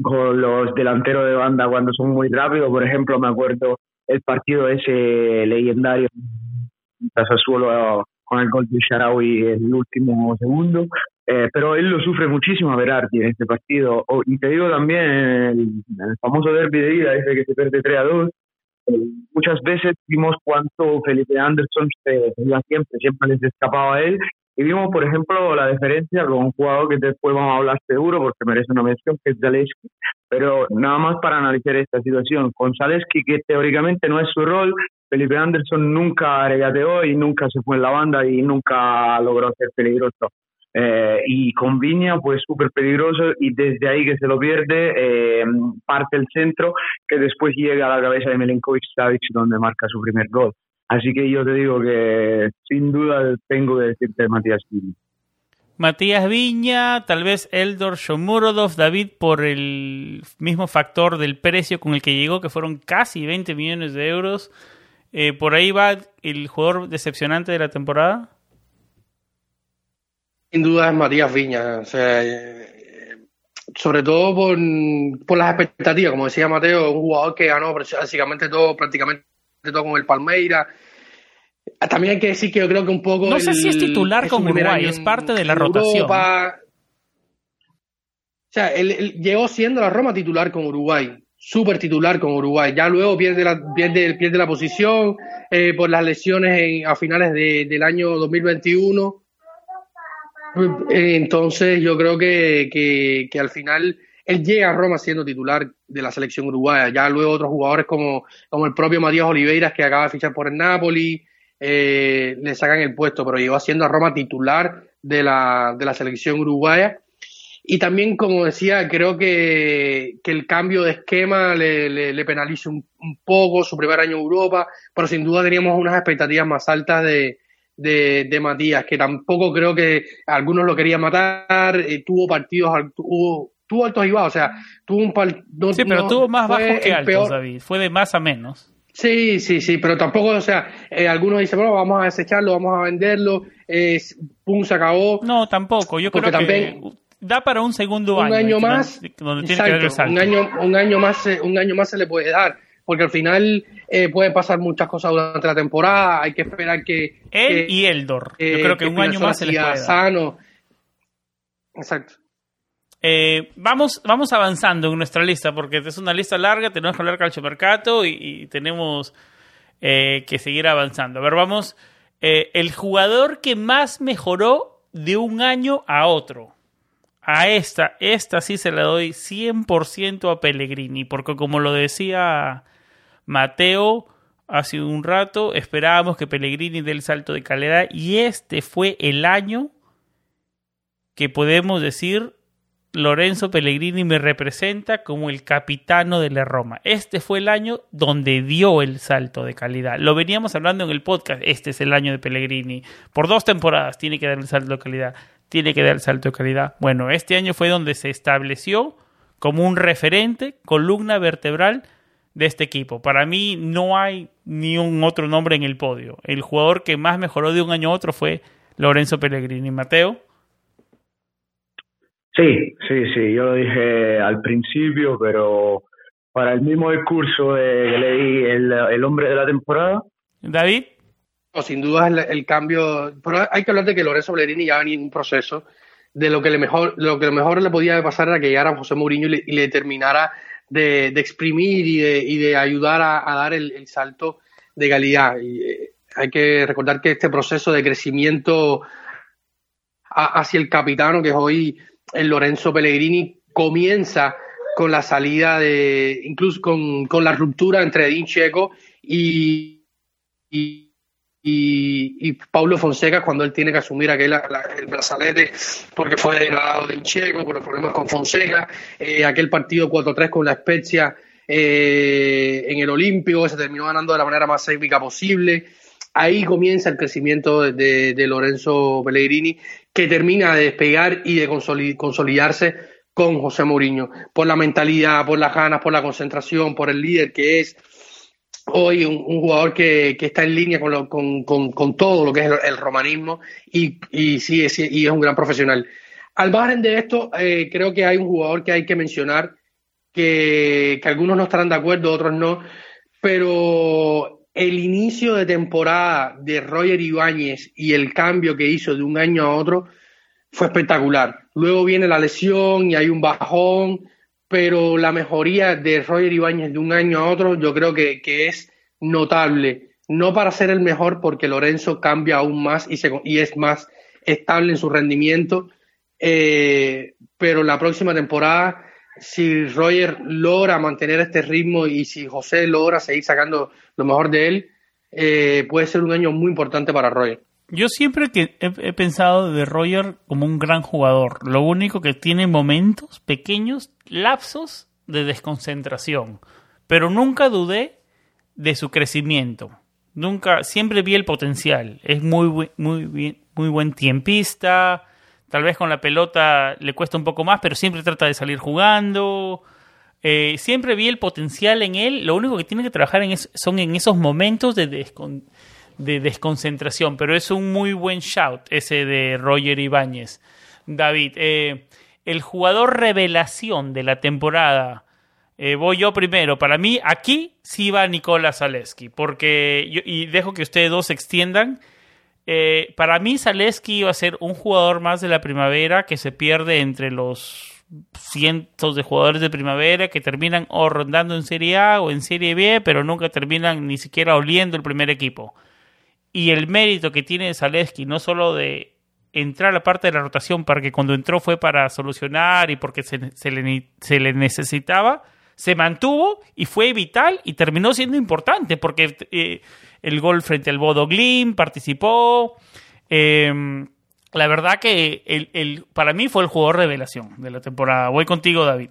C: con los delanteros de banda cuando son muy rápidos, por ejemplo, me acuerdo el partido ese legendario Sassuolo con el gol de Sharawi en el último segundo, eh, pero él lo sufre muchísimo a Berardi en este partido. y te digo también, el, el famoso derby de ida, ese que se pierde 3 a 2, eh, muchas veces vimos cuánto Felipe Anderson se iba siempre, siempre les escapaba a él, y vimos, por ejemplo, la diferencia con un jugador que después vamos a hablar seguro porque merece una mención, que es Zaleski. Pero nada más para analizar esta situación. Con Zaleski, que teóricamente no es su rol, Felipe Anderson nunca regateó y nunca se fue en la banda y nunca logró ser peligroso. Eh, y con Viña, pues súper peligroso y desde ahí que se lo pierde, eh, parte el centro que después llega a la cabeza de Milenkovic Savic donde marca su primer gol. Así que yo te digo que sin duda tengo que decirte Matías Viña.
A: Matías Viña, tal vez Eldor Shomurodov, David, por el mismo factor del precio con el que llegó, que fueron casi 20 millones de euros. Eh, ¿Por ahí va el jugador decepcionante de la temporada?
B: Sin duda es Matías Viña. Eh, sobre todo por, por, las expectativas, como decía Mateo, un jugador que ganó básicamente todo, prácticamente todo con el Palmeira. También hay que decir que yo creo que un poco.
A: No sé si es titular con Uruguay, es parte de la rotación. O
B: sea, él, llegó siendo la Roma titular con Uruguay, súper titular con Uruguay. Ya luego pierde la, pierde, pierde la posición eh, por las lesiones a finales del año 2021. Entonces, yo creo que, que, al final él llega a Roma siendo titular de la selección uruguaya. Ya luego otros jugadores como, como el propio Matías Oliveiras, que acaba de fichar por el Napoli, eh, le sacan el puesto, pero llegó siendo a Roma titular de la, de la selección uruguaya. Y también, como decía, creo que, que el cambio de esquema le, le, penaliza un, poco su primer año en Europa, pero sin duda teníamos unas expectativas más altas de, de, Matías, que tampoco creo que algunos lo querían matar, eh, tuvo partidos, tuvo, tuvo altos y bajos, o sea, tuvo un par,
A: Sí, pero tuvo más bajos que altos, David, fue de más a menos.
B: Sí, sí, sí, pero tampoco, o sea, eh, algunos dicen, bueno, vamos a desecharlo, vamos a venderlo, eh, pum, se acabó.
A: No, tampoco, yo creo que da para un segundo
B: un año. más, donde tiene que un año, un año más, un año más se le puede dar, porque al final eh, pueden pasar muchas cosas durante la temporada, hay que esperar que...
A: Él y Eldor, yo creo que, un año más se le puede
B: sano. Exacto.
A: eh, vamos, vamos avanzando en nuestra lista, porque es una lista larga, tenemos que hablar calcio mercato y, y tenemos eh, que seguir avanzando. A ver, vamos. Eh, el jugador que más mejoró de un año a otro. A esta, esta sí se la doy 100% a Pellegrini, porque como lo decía Mateo hace un rato, esperábamos que Pellegrini dé el salto de calidad y este fue el año que podemos decir Lorenzo Pellegrini me representa como el capitano de la Roma. Este fue el año donde dio el salto de calidad. Lo veníamos hablando en el podcast. Este es el año de Pellegrini. Por dos temporadas tiene que dar el salto de calidad. Tiene que dar el salto de calidad. Bueno, este año fue donde se estableció como un referente, columna vertebral de este equipo. Para mí no hay ni un otro nombre en el podio. El jugador que más mejoró de un año a otro fue Lorenzo Pellegrini. Mateo.
C: Sí, sí, sí, yo lo dije al principio, pero para el mismo discurso que leí el, el hombre de la temporada.
A: David.
B: sin duda el, el, cambio, pero hay que hablar de que Lorenzo Pellegrini ya venía en un proceso de lo que le mejor, lo que mejor le podía pasar era que llegara José Mourinho y le, y le terminara de, de, exprimir y de, y de ayudar a, dar el, salto de calidad. Y, eh, hay que recordar que este proceso de crecimiento hacia el capitano que es hoy el Lorenzo Pellegrini comienza con la salida de, incluso con, con la ruptura entre Edin Checo y, y, y, Paulo Fonseca cuando él tiene que asumir aquel el brazalete porque fue degradado de Checo por los problemas con Fonseca, eh, aquel partido 4-3 con la Spezia eh, en el Olímpico se terminó ganando de la manera más épica posible. Ahí comienza el crecimiento de, de, de Lorenzo Pellegrini, que termina de despegar y de consolidarse con José Mourinho, por la mentalidad, por las ganas, por la concentración, por el líder que es hoy un, jugador que, que, está en línea con, lo, con, con, todo lo que es el, el romanismo y, y, sí, es, y es un gran profesional. Al margen de esto, eh, creo que hay un jugador que hay que mencionar, que, que algunos no estarán de acuerdo, otros no, pero el inicio de temporada de Roger Ibáñez y el cambio que hizo de un año a otro fue espectacular. Luego viene la lesión y hay un bajón, pero la mejoría de Roger Ibáñez de un año a otro yo creo que, que es notable. No para ser el mejor, porque Lorenzo cambia aún más y, se, y es más estable en su rendimiento, eh, pero la próxima temporada si Roger logra mantener este ritmo y si José logra seguir sacando lo mejor de él, eh, puede ser un año muy importante para Roger.
A: Yo siempre que he, pensado de Roger como un gran jugador. Lo único que tiene momentos pequeños, lapsos de desconcentración. Pero nunca dudé de su crecimiento. Nunca, siempre vi el potencial. Es muy, muy, muy, buen tiempista Tal vez con la pelota le cuesta un poco más, pero siempre trata de salir jugando. Eh, siempre vi el potencial en él. Lo único que tiene que trabajar en es, son en esos momentos de, descon, de, desconcentración. Pero es un muy buen shout ese de Roger Ibáñez. David, eh, el jugador revelación de la temporada. Eh, voy yo primero. Para mí, aquí sí va Nicolás Zaleski. Porque, yo, y dejo que ustedes dos se extiendan. Eh, para mí, Zaleski iba a ser un jugador más de la primavera que se pierde entre los cientos de jugadores de primavera que terminan o rondando en Serie A o en Serie B, pero nunca terminan ni siquiera oliendo el primer equipo. Y el mérito que tiene Zaleski, no solo de entrar a la parte de la rotación, para que cuando entró fue para solucionar y porque se, le, se le necesitaba, se mantuvo y fue vital y terminó siendo importante porque eh, el gol frente al Bodo Glim participó. Eh, la verdad que el, el, para mí fue el jugador revelación de la temporada. Voy contigo, David.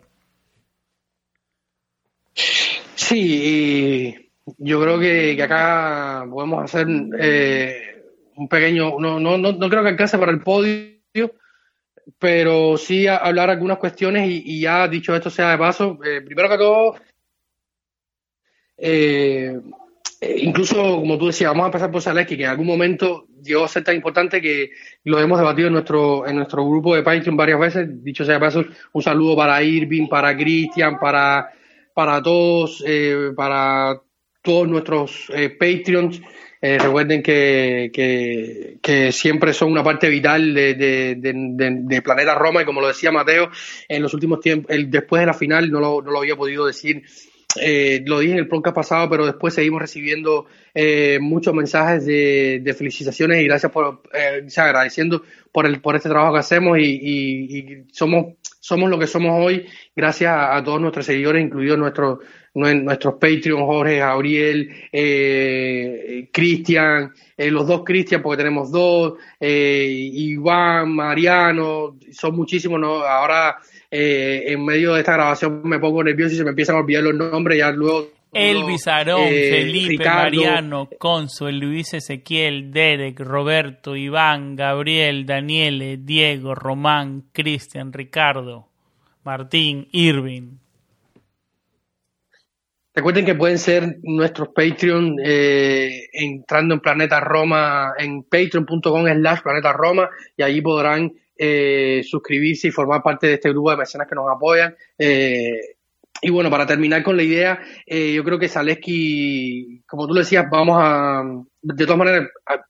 B: Sí, yo creo que, acá podemos hacer eh, un pequeño, no, no, no, no creo que alcance para el podio, pero sí a hablar algunas cuestiones y, ya dicho esto sea de paso, eh, primero que todo, eh, incluso como tú decías, vamos a empezar por Zaleski, que en algún momento llegó a ser tan importante que lo hemos debatido en nuestro, en nuestro grupo de Patreon varias veces, dicho sea de paso, un saludo para Irving, para Cristian, para, para todos, eh, para todos nuestros eh, Patreons Eh, recuerden que, que, siempre son una parte vital de, de, Planeta Roma y como lo decía Mateo, en los últimos tiempos, el, después de la final no lo, no lo había podido decir eh, lo dije en el podcast pasado, pero después seguimos recibiendo eh, muchos mensajes de, felicitaciones y gracias por, eh, agradeciendo por el por este trabajo que hacemos y, somos somos lo que somos hoy gracias a, todos nuestros seguidores, incluidos nuestros nuestros Patreon, Jorge, Gabriel, eh, Cristian, los dos Cristian, porque tenemos dos, Iván, Mariano, son muchísimos, ¿no? Ahora eh, en medio de esta grabación me pongo nervioso y se me empiezan a olvidar los nombres, ya luego...
A: Elvis Arón, eh, Felipe, Mariano, Consuel, Luis Ezequiel, Derek, Roberto, Iván, Gabriel, Daniele, Diego, Román, Cristian, Ricardo, Martín, Irving.
B: Recuerden que pueden ser nuestros Patreon eh, entrando en Planeta Roma, en patreon.com slash Planeta Roma, y allí podrán eh, suscribirse y formar parte de este grupo de mecenas que nos apoyan. Eh, y bueno, para terminar con la idea, eh, yo creo que Zaleski, como tú lo decías, vamos a, de todas maneras,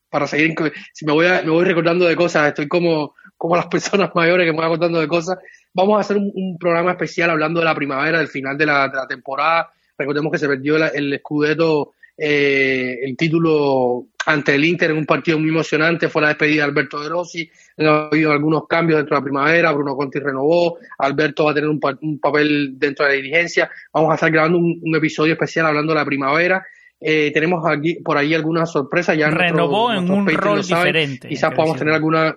B: para seguir, si me voy, me voy recordando de cosas, estoy como, como las personas mayores que me voy acordando de cosas, vamos a hacer un, programa especial hablando de la primavera, del final de la, de la temporada. Recordemos que se perdió el escudeto eh, el título ante el Inter en un partido muy emocionante fue la despedida de Alberto De Rossi. Ha habido algunos cambios dentro de la primavera. Bruno Conti renovó. Alberto va a tener un, papel dentro de la dirigencia. Vamos a estar grabando un, episodio especial hablando de la primavera. Eh, tenemos aquí por ahí algunas sorpresas. Ya
A: renovó en un rol diferente.
B: Quizás podamos tener alguna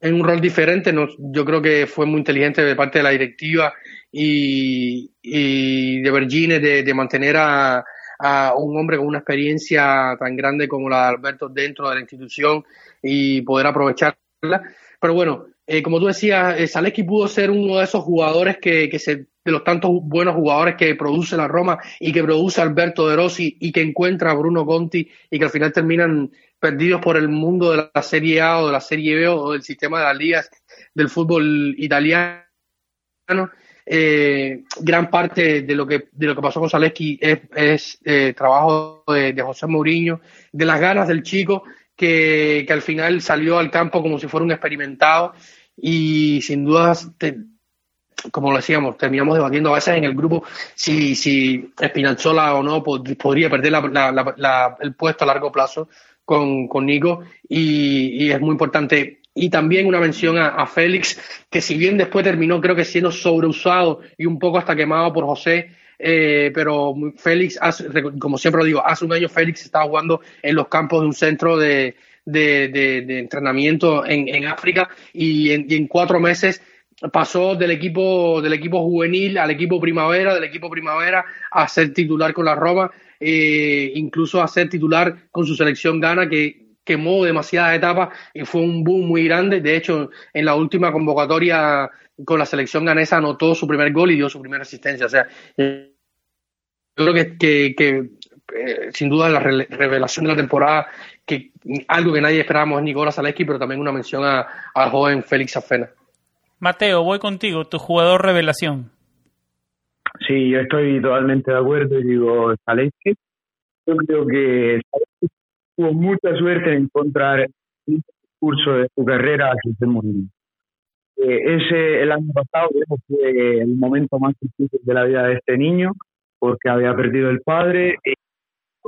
B: en un rol diferente. yo creo que fue muy inteligente de parte de la directiva y, de Virginia de mantener a a un hombre con una experiencia tan grande como la de Alberto dentro de la institución y poder aprovecharla. Pero bueno, eh, como tú decías, eh, pudo ser uno de esos jugadores que, se, de los tantos buenos jugadores que produce la Roma y que produce Alberto De Rossi y que encuentra a Bruno Conti y que al final terminan perdidos por el mundo de la Serie A o de la Serie B o del sistema de las ligas del fútbol italiano eh, gran parte de lo que de lo que pasó con Zaleski es, eh, trabajo de, José Mourinho, de las ganas del chico que, al final salió al campo como si fuera un experimentado y sin dudas como lo decíamos, terminamos debatiendo a veces en el grupo si, si Espinazzola o no podría perder el puesto a largo plazo con, con Nico. Y, y, es muy importante. Y también una mención a, Félix, que si bien después terminó creo que siendo sobreusado y un poco hasta quemado por José, eh, pero Félix, como siempre lo digo, hace un año Félix estaba jugando en los campos de un centro de, entrenamiento en, África y en, cuatro meses pasó del equipo del equipo juvenil al equipo primavera, del equipo primavera a ser titular con la Roma, eh, incluso a ser titular con su selección Gana, que quemó demasiadas etapas y fue un boom muy grande. De hecho, en la última convocatoria con la selección ganesa anotó su primer gol y dio su primera asistencia. O sea, yo creo que, que, eh, sin duda la revelación de la temporada, que algo que nadie esperábamos es Nicolás Zaleski, pero también una mención al joven Félix Afena.
A: Mateo, voy contigo, tu jugador revelación.
C: Sí, yo estoy totalmente de acuerdo y digo Zaleski. Yo creo que tuvo mucha suerte en encontrar el curso de su carrera a José Mourinho. Eh, ese, el año pasado fue el momento más difícil de la vida de este niño, porque había perdido el padre.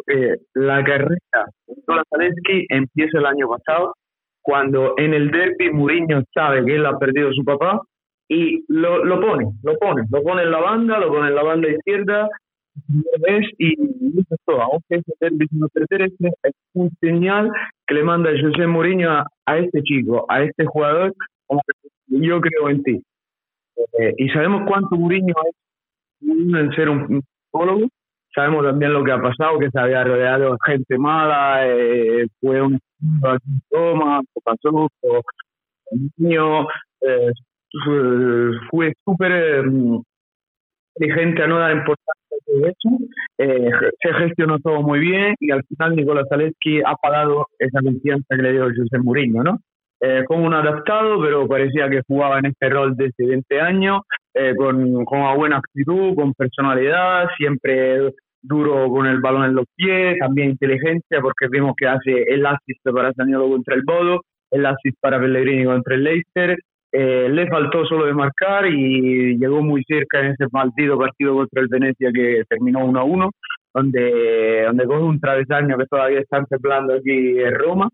C: Eh, la carrera de Nicolás Zalewski empieza el año pasado, cuando en el derby Mourinho sabe que él ha perdido a su papá y lo, lo pone, lo pone, lo pone en la banda, lo pone en la banda izquierda y dices todo, aunque ese derby no pertenece, es un señal que le manda José Mourinho a, este chico, a este jugador, como que yo creo en ti. Eh, y sabemos cuánto Mourinho es en ser un psicólogo, sabemos también lo que ha pasado, que se había rodeado de gente mala, eh, fue un toma, pasó, niño, eh, fue súper inteligente a no dar importancia de eso, eh, se gestionó todo muy bien y al final Nicolás Zaleski ha pagado esa confianza que le dio José Mourinho, ¿no? Eh, como un adaptado, pero parecía que jugaba en este rol desde 20 años, eh, con, con, una buena actitud, con personalidad, siempre duro con el balón en los pies, también inteligencia, porque vimos que hace el assist para Saniolo contra el Bodo, el assist para Pellegrini contra el Leicester. Eh, le faltó solo de marcar y llegó muy cerca en ese maldito partido contra el Venecia que terminó 1 a 1, donde, donde coge un travesaño que todavía está templando aquí en Roma.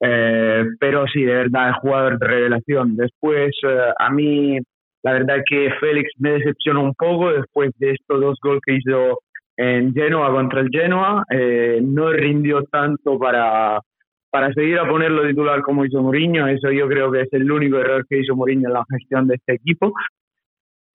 C: Eh, pero sí, de verdad, es jugador de revelación. Después, eh, a mí, la verdad que Félix me decepcionó un poco después de estos dos goles que hizo en Genoa contra el Genoa. Eh, no rindió tanto para, para seguir a ponerlo titular como hizo Mourinho. Eso yo creo que es el único error que hizo Mourinho en la gestión de este equipo.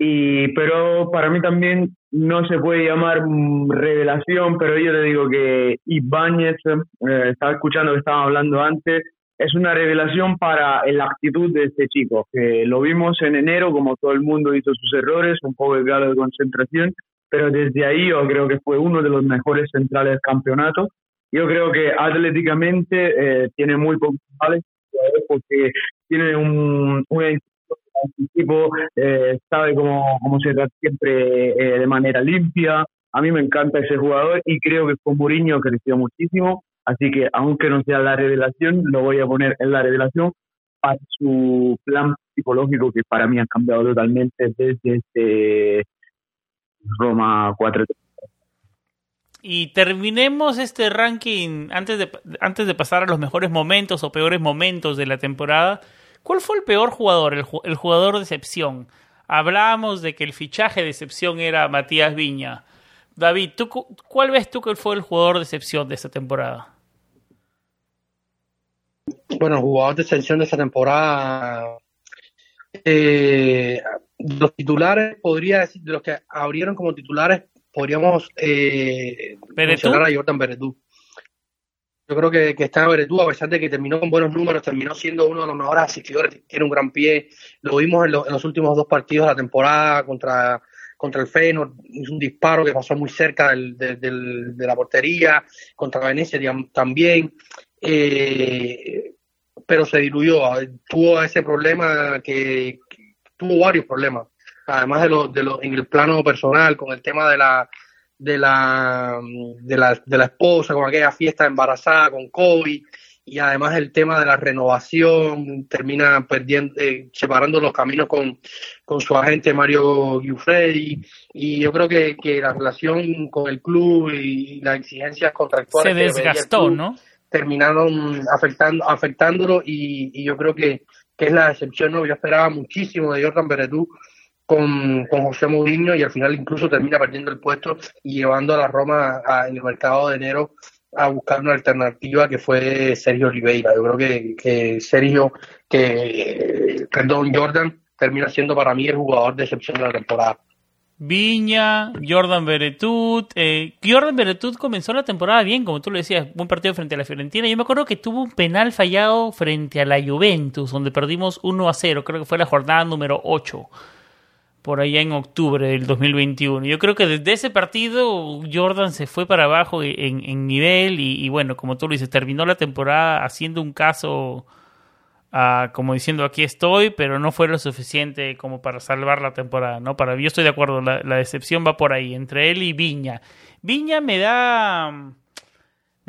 C: Y, pero para mí también no se puede llamar mm, revelación, pero yo te digo que Ibáñez, eh, estaba escuchando que hablando antes, es una revelación para la actitud de este chico, que lo vimos en enero, como todo el mundo hizo sus errores, un poco de grado de concentración, pero desde ahí yo creo que fue uno de los mejores centrales del campeonato. Yo creo que atléticamente eh, tiene muy pocos porque tiene un, tipo eh, sabe cómo, cómo se trata siempre eh, de manera limpia. A mí me encanta ese jugador y creo que con Mourinho creció muchísimo. Así que, aunque no sea la revelación, lo voy a poner en la revelación para su plan psicológico que para mí ha cambiado totalmente desde este Roma 4
A: y terminemos este ranking antes de, antes de pasar a los mejores momentos o peores momentos de la temporada. ¿Cuál fue el peor jugador, el, el jugador de excepción? Hablábamos de que el fichaje de excepción era Matías Viña. David, ¿tú, ¿cuál ves tú que fue el jugador de excepción de esta temporada?
B: Bueno, el jugador de excepción de esta temporada. Eh, los titulares, podría decir, de los que abrieron como titulares, podríamos eh, mencionar a Jordan Beretú. Yo creo que, que está Beretú, a pesar de que terminó con buenos números, terminó siendo uno de los mejores asistidores, tiene un gran pie. Lo vimos en, los últimos dos partidos de la temporada contra, contra el Feyenoord, hizo un disparo que pasó muy cerca del, de la portería, contra Venecia también. Eh, pero se diluyó, tuvo ese problema que, tuvo varios problemas, además de lo, de lo, en el plano personal, con el tema de la de la, de la, de la esposa, con aquella fiesta embarazada con COVID, y además el tema de la renovación, termina perdiendo, eh, separando los caminos con, con su agente Mario Giuffredi, y yo creo que, que la relación con el club y las exigencias contractuales
A: se desgastó, ¿no?
B: Terminaron afectando, afectándolo, y, y yo creo que, que es la excepción, ¿no? Yo esperaba muchísimo de Jordan Beretú, con, con, José Mourinho y al final incluso termina perdiendo el puesto y llevando a la Roma en el mercado de enero a buscar una alternativa que fue Sergio Oliveira. Yo creo que, que Sergio, que perdón, Jordan termina siendo para mí el jugador de excepción de la temporada.
A: Viña, Jordan Beretut. Eh, Jordan Beretut comenzó la temporada bien, como tú lo decías, buen partido frente a la Fiorentina. Yo me acuerdo que tuvo un penal fallado frente a la Juventus, donde perdimos 1 a 0. Creo que fue la jornada número 8 por allá en octubre del 2021. Yo creo que desde ese partido Jordan se fue para abajo en, nivel y, bueno, como tú lo dices, terminó la temporada haciendo un caso ah, como diciendo aquí estoy, pero no fue lo suficiente como para salvar la temporada, ¿no? Para yo estoy de acuerdo, la, la decepción va por ahí, entre él y Viña. Viña me da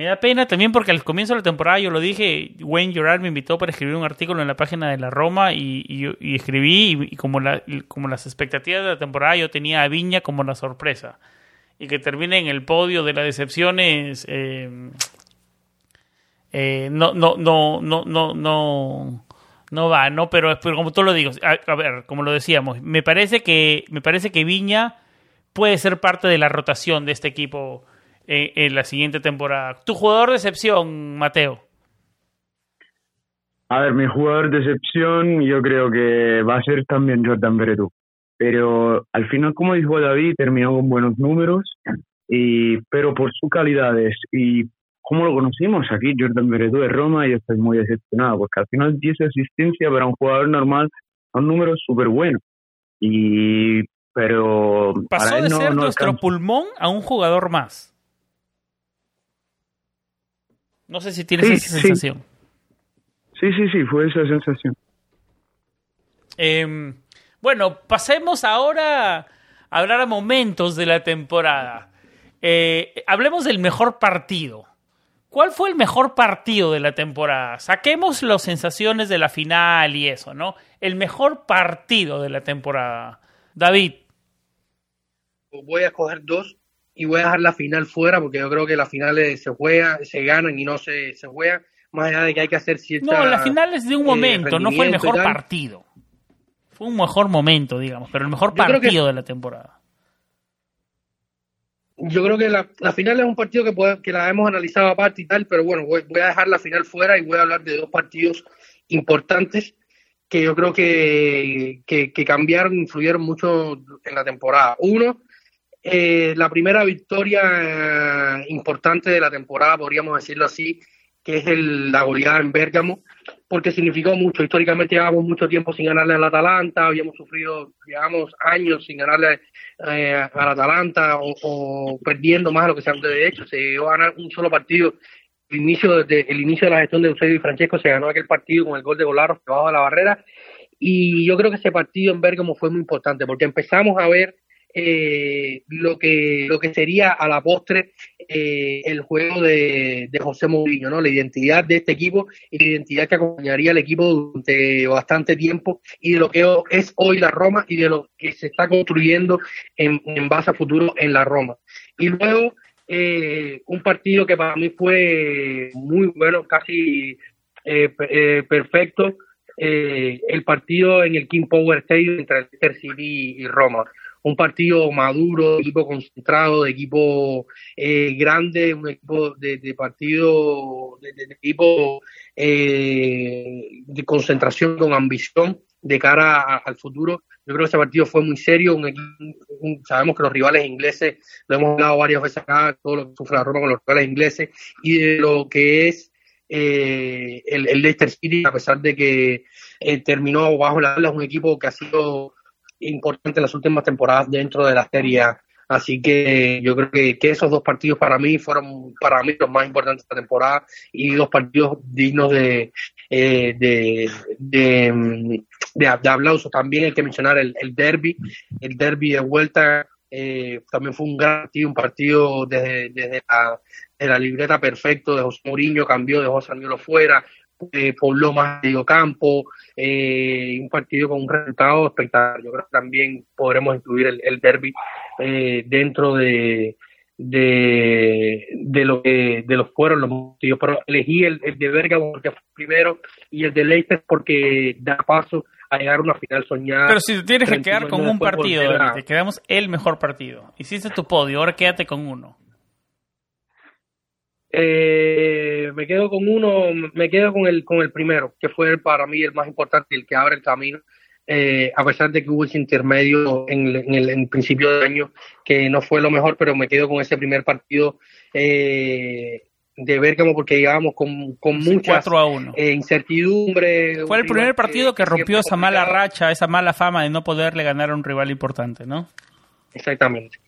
A: me da pena también porque al comienzo de la temporada yo lo dije, Wayne Gerard me invitó para escribir un artículo en la página de la Roma y, y, escribí y, como, la, como las expectativas de la temporada yo tenía a Viña como la sorpresa. Y que termine en el podio de las decepciones eh, eh, no, no, no, no, no, no, va, no, pero, pero como tú lo digo, a, ver, como lo decíamos, me parece que me parece que Viña puede ser parte de la rotación de este equipo en, la siguiente temporada. ¿Tu jugador de excepción, Mateo?
C: A ver, mi jugador de excepción yo creo que va a ser también Jordan Beretú. Pero al final, como dijo David, terminó con buenos números, y, pero por sus calidades y como lo conocimos aquí, Jordan Beretú de Roma, yo estoy muy decepcionado, porque al final 10 asistencia para un jugador normal son números súper buenos. Y, pero...
A: Pasó de ser nuestro pulmón a un jugador más. No sé si tienes esa sensación.
C: Sí, sí, sí, fue esa sensación.
A: Em, bueno, pasemos ahora a hablar a momentos de la temporada. Eh, hablemos del mejor partido. ¿Cuál fue el mejor partido de la temporada? Saquemos las sensaciones de la final y eso, ¿no? El mejor partido de la temporada. David.
B: Voy a escoger dos y voy a dejar la final fuera porque yo creo que las finales se juegan, se ganan y no se, se juegan, más allá de que hay que hacer cierta...
A: No, las finales de un
B: eh,
A: momento, no fue el mejor partido. Fue un mejor momento, digamos, pero el mejor
B: Yo creo que-
A: partido de la temporada.
B: Yo creo que la, la final es un partido que, puede- que la hemos analizado aparte y tal, pero bueno, voy, voy a dejar la final fuera y voy a hablar de dos partidos importantes que yo creo que, que, que cambiaron, influyeron mucho en la temporada. Uno, eh, la primera victoria eh, importante de la temporada, podríamos decirlo así, que es el- la goleada en Bérgamo, porque significó mucho. Históricamente llevábamos mucho tiempo sin ganarle al Atalanta, habíamos sufrido, llevamos años sin ganarle eh, al Atalanta o, perdiendo más de lo que se han de hecho. Se llegó a ganar un solo partido. El inicio, de, el inicio de la gestión de Eusebio y Francesco se ganó aquel partido con el gol de Golaros debajo de la barrera. Y yo creo que ese partido en Bérgamo fue muy importante porque empezamos a ver eh, lo que lo que sería a la postre eh, el juego de, de José Mourinho, ¿no? La identidad de este equipo y la identidad que acompañaría al equipo durante bastante tiempo y de lo que es hoy la Roma y de lo que se está construyendo en, en base a futuro en la Roma. Y luego eh, un partido que para mí fue muy bueno, casi eh, eh, perfecto, eh, el partido en el King Power Stadium entre el City y Roma. Un partido maduro, equipo concentrado, de equipo eh, grande, un equipo de, de partido, de, equipo eh, de concentración con ambición de cara a- al futuro. Yo creo que ese partido fue muy serio. Un un- sabemos que los rivales ingleses, lo hemos hablado varias veces acá, todo lo que sufre la Roma con los rivales ingleses y de lo que es eh, el, el Leicester City, a pesar de que eh, terminó bajo la es un equipo que ha sido importante en las últimas temporadas dentro de la Serie. Así que yo creo que, esos dos partidos para mí fueron para mí los más importantes de la temporada y dos partidos dignos de, eh, de, de, de. También hay que mencionar el, el derby, el derby de vuelta. eh, también fue un gran partido, un partido desde, desde la, de la libreta perfecto de José Mourinho, cambió, dejó a Saniolo fuera, eh, pobló más medio campo, eh, un partido con un resultado espectacular. Yo creo que también podremos incluir el, el derby eh, dentro de, de, de lo que de los fueron los motivos, pero elegí el, el de Bergamo porque fue primero y el de Leicester porque da paso a llegar a una final soñada.
A: Pero si te tienes que
B: 31
A: quedar con un partido,
B: a-
A: te quedamos el mejor partido. Hiciste tu podio, ahora quédate con uno.
B: Eh, me quedo con uno, me quedo con el con el primero, que fue para mí el más importante, el que abre el camino, eh, a pesar de que hubo ese intermedio en, el- en el en principio de año que no fue lo mejor, pero me quedo con ese primer partido eh, de Bergamo porque llegábamos con, con muchas
A: 4 a 1.
B: eh, incertidumbre.
A: Fue el primer partido que rompió esa mala racha, esa mala fama de no poderle ganar a un rival importante, ¿no?
B: Exactamente.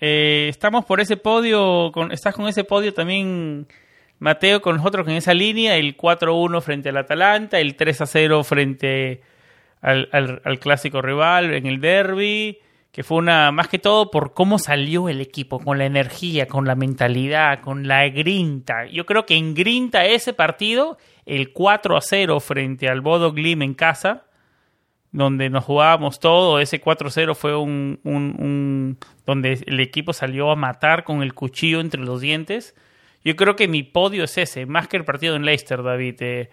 A: Eh, estamos por ese podio, con, estás con ese podio también, Mateo, con nosotros en esa línea, el 4-1 frente al Atalanta, el 3-0 frente al, al- al clásico rival en el derby, que fue una, más que todo por cómo salió el equipo, con la energía, con la mentalidad, con la grinta. Yo creo que en grinta ese partido, el 4-0 frente al Bodo Glim en casa, donde nos jugábamos todo. Ese 4-0 fue un- donde el equipo salió a matar con el cuchillo entre los dientes. Yo creo que mi podio es ese, más que el partido en Leicester, David. Eh,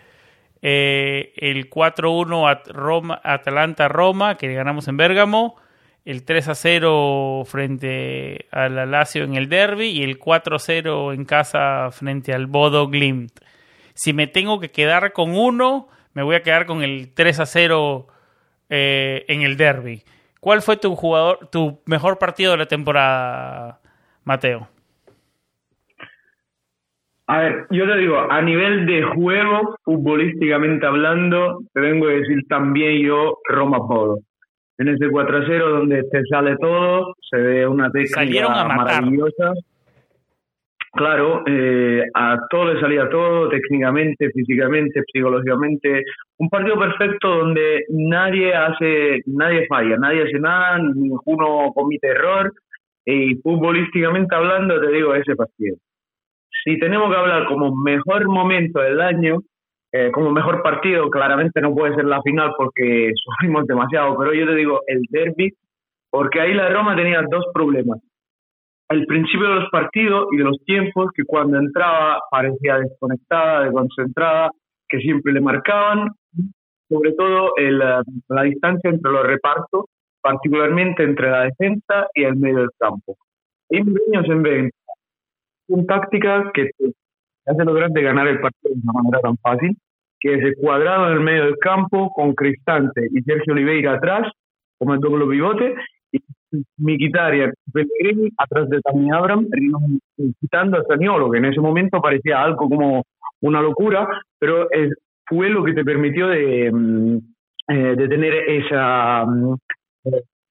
A: eh, el 4-1 at Roma, Atalanta-Roma, que ganamos en Bérgamo. El 3-0 frente al la Lazio en el derby. Y el 4-0 en casa frente al Bodo Glimt. Si me tengo que quedar con uno, me voy a quedar con el 3-0 eh, en el derby. ¿Cuál fue tu jugador, tu mejor partido de la temporada, Mateo?
C: A ver, yo te digo, a nivel de juego, futbolísticamente hablando, te vengo a decir también yo Roma Bodo. En ese 4-0 donde te sale todo, se ve una técnica maravillosa. Claro, eh, a todo le salía todo, técnicamente, físicamente, psicológicamente. Un partido perfecto donde nadie hace, nadie falla, nadie hace nada, ninguno comete error Y futbolísticamente hablando, te digo ese partido. Si tenemos que hablar como mejor momento del año, eh, como mejor partido, claramente no puede ser la final porque sufrimos demasiado, pero yo te digo el derby, porque ahí la Roma tenía dos problemas. El principio de los partidos y de los tiempos, que cuando entraba parecía desconectada, desconcentrada, que siempre le marcaban, sobre todo el, la distancia entre los repartos particularmente entre la defensa y el medio del campo. Hay niños en vez son tácticas que te hacen lograr de ganar el partido de una manera tan fácil, que es el cuadrado en el medio del campo con Cristante y Sergio Oliveira atrás, como el doble pivote, y Miquitarian Pellegrini atrás de Tammy Abraham, quitando a Saniolo, que en ese momento parecía algo como una locura, pero es, fue lo que te permitió de, mm, eh, de tener esa, mm,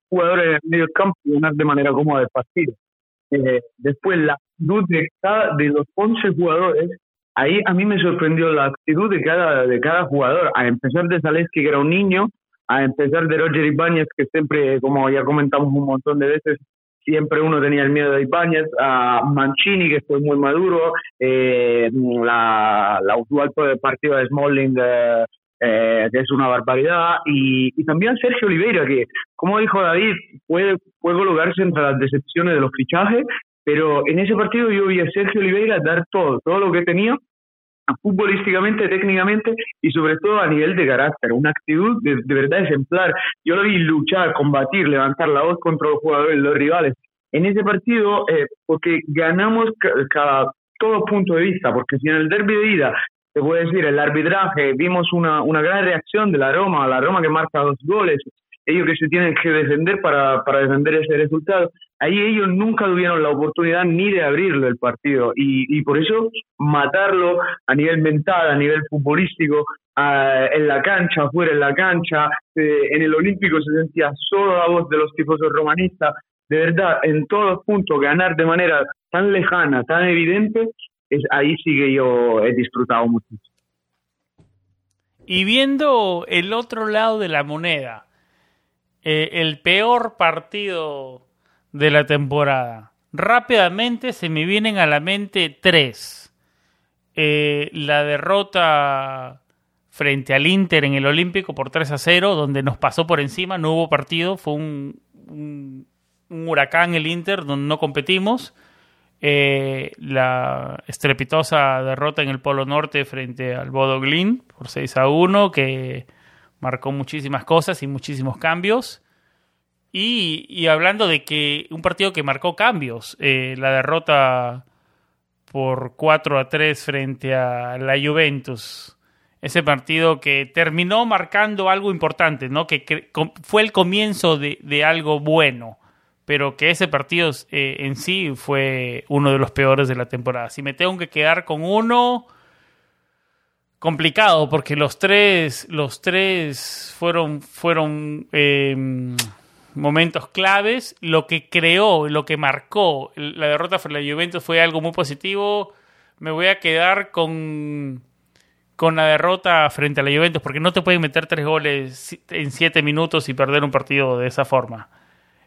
C: jugadores en el medio campo y ganar de manera cómoda el partido. Eh, después, la de, cada, de los 11 jugadores, ahí a mí me sorprendió la actitud de cada, de cada jugador, a empezar de Zaleski, que era un niño, a empezar de Roger Ibáñez, que siempre, como ya comentamos un montón de veces, siempre uno tenía el miedo de Ibáñez, a Mancini, que fue muy maduro, eh, la, la usual partido de Smalling, eh, eh, que es una barbaridad, y, y, también Sergio Oliveira, que, como dijo David, puede, puede colocarse entre las decepciones de los fichajes, pero en ese partido yo vi a Sergio Oliveira dar todo, todo lo que tenía, futbolísticamente, técnicamente y sobre todo a nivel de carácter, una actitud de, de verdad ejemplar. Yo lo vi luchar, combatir, levantar la voz contra los jugadores, los rivales. En ese partido, eh, porque ganamos cada todo punto de vista, porque si en el derby de ida te puedo decir, el arbitraje, vimos una, una gran reacción de la Roma, la Roma que marca dos goles, ellos que se tienen que defender para, para defender ese resultado. Ahí ellos nunca tuvieron la oportunidad ni de abrirlo el partido y, por eso matarlo a nivel mental, a nivel futbolístico, en la cancha, fuera en la cancha, eh, en el Olímpico se sentía solo la voz de los tifosos romanistas. De verdad, en todos puntos, ganar de manera tan lejana, tan evidente, es, ahí sí que yo he disfrutado mucho.
A: Y viendo el otro lado de la moneda, eh, el peor partido de la temporada, rápidamente se me vienen a la mente tres. Eh, la derrota frente al Inter en el Olímpico por 3 a 0, donde nos pasó por encima, no hubo partido, fue un, huracán el Inter, donde no competimos. Eh, la estrepitosa derrota en el Polo Norte frente al Bodo Glin por 6 a 1, que marcó muchísimas cosas y muchísimos cambios. Y, y hablando de que un partido que marcó cambios, eh, la derrota por 4 a 3 frente a la Juventus. Ese partido que terminó marcando algo importante, ¿no? Que, fue el comienzo de, de algo bueno pero que ese partido eh, en sí fue uno de los peores de la temporada. Si me tengo que quedar con uno, complicado, porque los tres, los tres fueron, fueron eh, momentos claves. Lo que creó, lo que marcó la derrota frente a la Juventus fue algo muy positivo. Me voy a quedar con con la derrota frente a la Juventus, porque no te pueden meter tres goles en siete minutos y perder un partido de esa forma.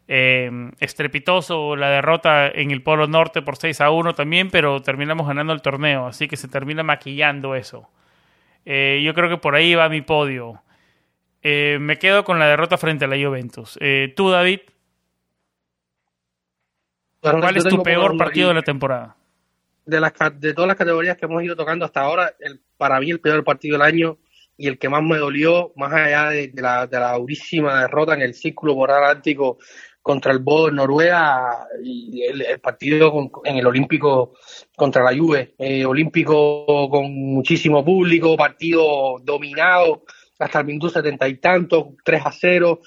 A: Eh, estrepitoso la derrota en el Polo Norte por 6 a 1 también, pero terminamos ganando el torneo, así que se termina maquillando eso. Eh, yo creo que por ahí va mi podio. Eh, me quedo con la derrota frente a la Juventus. Eh, ¿Tú, David? ¿Cuál es tu peor partido de la temporada?
B: De, las, de todas las categorías que hemos ido tocando hasta ahora, el, para mí el peor partido del año y el que más me dolió, más allá de, de, la, de la durísima derrota en el círculo por Atlántico contra el Bodo en Noruega y el, el partido con, en el Olímpico contra la Juve. Eh, olímpico con muchísimo público, partido dominado hasta el minuto setenta y tanto, 3 a 0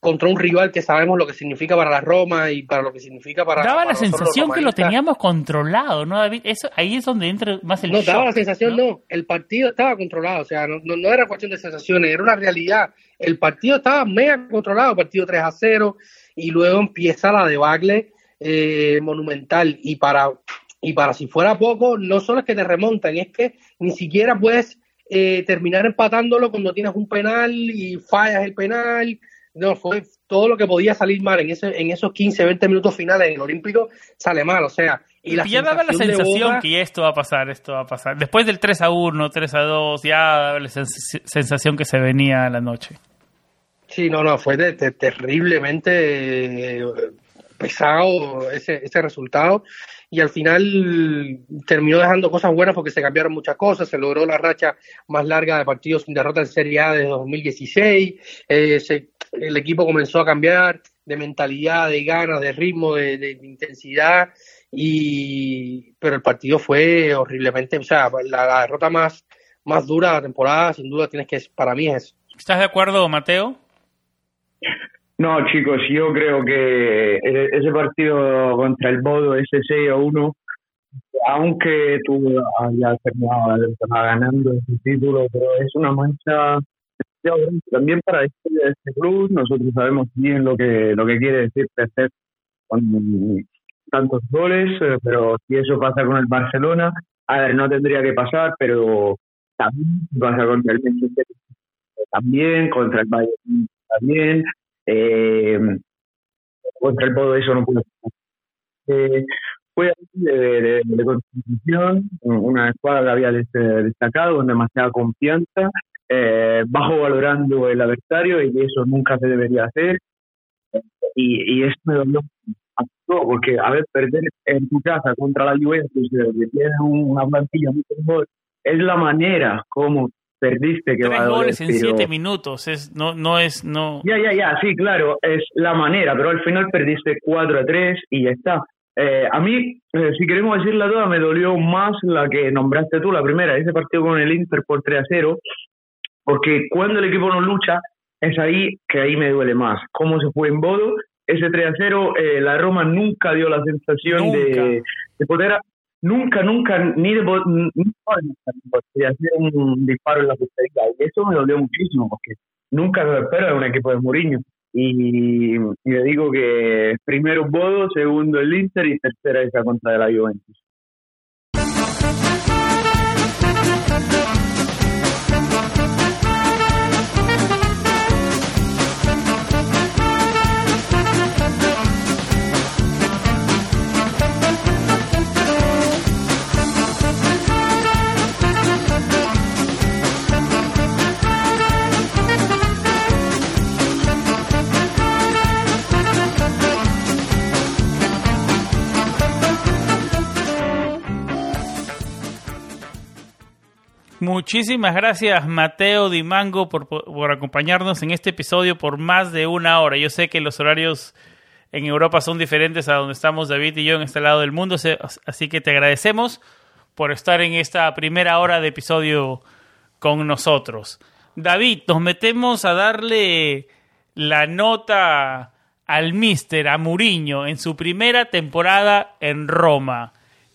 B: contra un rival que sabemos lo que significa para la Roma y para lo que significa para
A: daba
B: para
A: la sensación que lo teníamos controlado no David eso ahí es donde entra más el
B: no
A: shock,
B: daba la sensación
A: ¿no?
B: no el partido estaba controlado o sea no, no, no, era cuestión de sensaciones era una realidad el partido estaba mega controlado partido 3 a 0 y luego empieza la debacle eh, monumental y para y para si fuera poco no solo es que te remontan es que ni siquiera puedes eh, terminar empatándolo cuando tienes un penal y fallas el penal no, fue todo lo que podía salir mal en, ese, en esos 15, 20 minutos finales en el Olímpico sale mal, o sea.
A: Y, la ya daba la sensación que esto va a pasar, esto va a pasar. Después del 3 a 1, 3 a 2, ya daba la sensación que se venía la noche.
B: Sí, no, no, fue terriblemente eh, pesado ese, ese resultado. Y al final terminó dejando cosas buenas porque se cambiaron muchas cosas, se logró la racha más larga de partidos sin derrota en Serie A de 2016, eh, el equipo comenzó a cambiar de mentalidad, de ganas, de ritmo, de, intensidad, y pero el partido fue horriblemente, o sea, la, derrota más, más dura de la temporada, sin duda tienes que, para mí es
A: ¿Estás de acuerdo, Mateo?
C: No, chicos, yo creo que ese partido contra el Bodo, ese 6 a 1, aunque tú hayas terminado ganando ese título, pero es una mancha también para este, este, club. Nosotros sabemos bien lo que lo que quiere decir perder con tantos goles, eh, pero si eso pasa con el Barcelona, a ver, no tendría que pasar, pero también pasa contra el Manchester también, contra el Bayern también eh, contra el Podo eso no puede eh, fue de, de, de, constitución, una escuadra que había destacado con demasiada confianza, eh, bajo valorando el adversario y eso nunca se debería hacer. Y, y eso me dolió porque a ver, perder en tu casa contra la Juventus, que tiene una plantilla muy mejor, es la manera como perdiste que
A: Tres goles en siete minutos, es, no, no es, no...
C: Ya, ya, ya, sí, claro, es la manera, pero al final perdiste 4 a 3 y ya está. Eh, a mí, eh, si queremos decirla toda, me dolió más la que nombraste tú, la primera, ese partido con el Inter por 3 a 0, porque cuando el equipo no lucha, es ahí que ahí me duele más. ¿Cómo se fue en Bodo? Ese 3 a 0, eh, la Roma nunca dio la sensación de, de, poder nunca, nunca, ni de, ni hacer un disparo en la portería. Y eso me dolió muchísimo, porque nunca lo espero de un equipo de Mourinho. Y, le digo que primero Bodo, segundo el Inter y tercera esa contra de la Juventus.
A: Muchísimas gracias Mateo Dimango por, por acompañarnos en este episodio por más de una hora. Yo sé que los horarios en Europa son diferentes a donde estamos David y yo en este lado del mundo, así que te agradecemos por estar en esta primera hora de episodio con nosotros. David, nos metemos a darle la nota al Mister, a Muriño, en su primera temporada en Roma.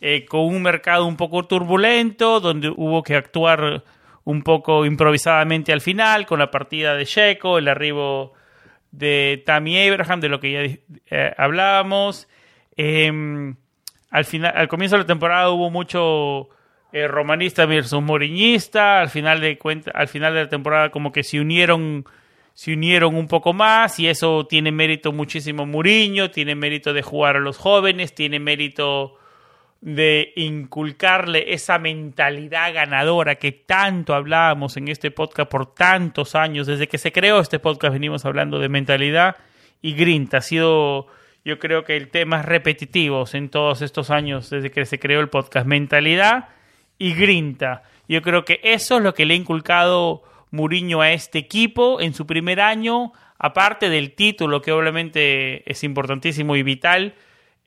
A: Eh, con un mercado un poco turbulento, donde hubo que actuar un poco improvisadamente al final, con la partida de Checo, el arribo de Tammy Abraham, de lo que ya eh, hablábamos. Em, al, final, al comienzo de la temporada hubo mucho eh, romanista versus moriñista, al final, de cuenta, al final de la temporada como que se unieron se unieron un poco más y eso tiene mérito muchísimo Muriño, tiene mérito de jugar a los jóvenes, tiene mérito de inculcarle esa mentalidad ganadora que tanto hablábamos en este podcast por tantos años. Desde que se creó este podcast venimos hablando de mentalidad y grinta. Ha sido, yo creo que el tema repetitivo en todos estos años desde que se creó el podcast. Mentalidad y grinta. Yo creo que eso es lo que le ha inculcado Muriño a este equipo en su primer año, aparte del título que obviamente es importantísimo y vital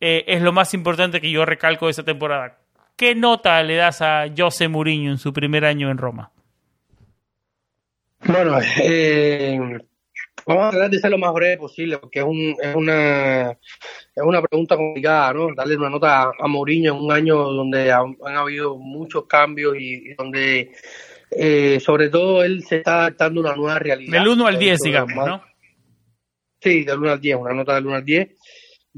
A: eh, es lo más importante que yo recalco de esta temporada. ¿Qué nota le das a José Mourinho en su primer año en Roma?
B: Bueno, eh, vamos a tratar de ser lo más breve posible, porque es, un, es, una, es una pregunta complicada, ¿no? Darle una nota a Mourinho en un año donde han, habido muchos cambios y, donde, eh, sobre todo, él se está adaptando a una nueva realidad.
A: Del 1 al 10, digamos, ¿no?
B: Sí, del 1 al 10, una nota del 1 al 10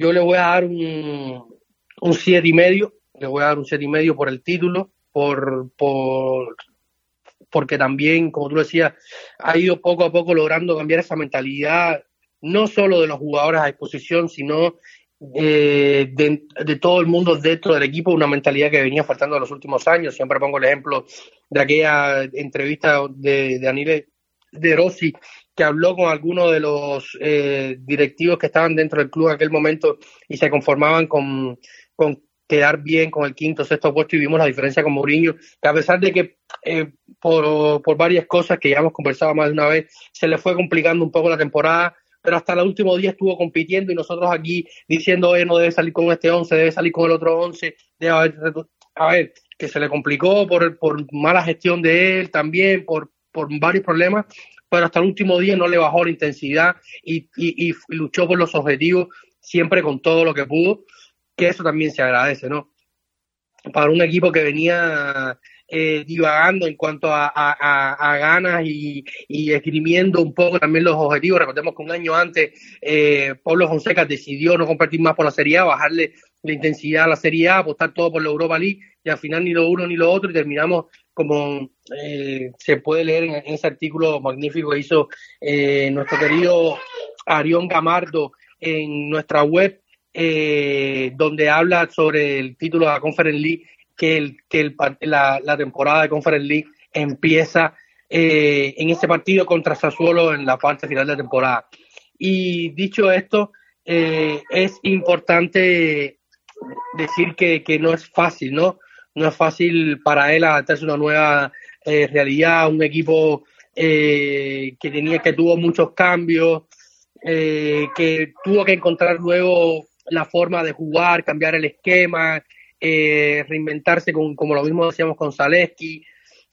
B: yo le voy a dar un, un siete y medio, le voy a dar un siete y medio por el título, por, por porque también, como tú decías, ha ido poco a poco logrando cambiar esa mentalidad no solo de los jugadores a disposición, sino eh, de, todo el mundo dentro del equipo, una mentalidad que venía faltando en los últimos años. Siempre pongo el ejemplo de aquella entrevista de, de de Rossi, que habló con algunos de los eh, directivos que estaban dentro del club en aquel momento y se conformaban con, con quedar bien con el quinto, sexto puesto y vimos la diferencia con Mourinho, que a pesar de que eh, por, por varias cosas que ya hemos conversado más de una vez, se le fue complicando un poco la temporada, pero hasta el último día estuvo compitiendo y nosotros aquí diciendo, oye, no debe salir con este 11, debe salir con el otro 11, a ver, que se le complicó por, por mala gestión de él también, por, por varios problemas, pero hasta el último día no le bajó la intensidad y, y, y luchó por los objetivos siempre con todo lo que pudo, que eso también se agradece, ¿no? Para un equipo que venía eh, divagando en cuanto a, ganas y, esgrimiendo un poco también los objetivos. Recordemos que un año antes eh, Pablo Fonseca decidió no compartir más por la Serie A, bajarle la intensidad a la Serie A, apostar todo por la Europa League y al final ni lo uno ni lo otro y terminamos como eh, se puede leer en, ese artículo magnífico que hizo eh, nuestro querido Arión Gamardo en nuestra web, donde habla sobre el título de la Conference League que, el, que la, temporada de Conference League empieza eh, en ese partido contra Sassuolo en la parte final de la temporada. Y dicho esto, eh, es importante decir que, no es fácil, ¿no? No es fácil para él adaptarse a una nueva eh, realidad, un equipo que tenía que tuvo muchos cambios, que tuvo que encontrar luego la forma de jugar, cambiar el esquema, eh, reinventarse con, como lo mismo decíamos con Zaleski.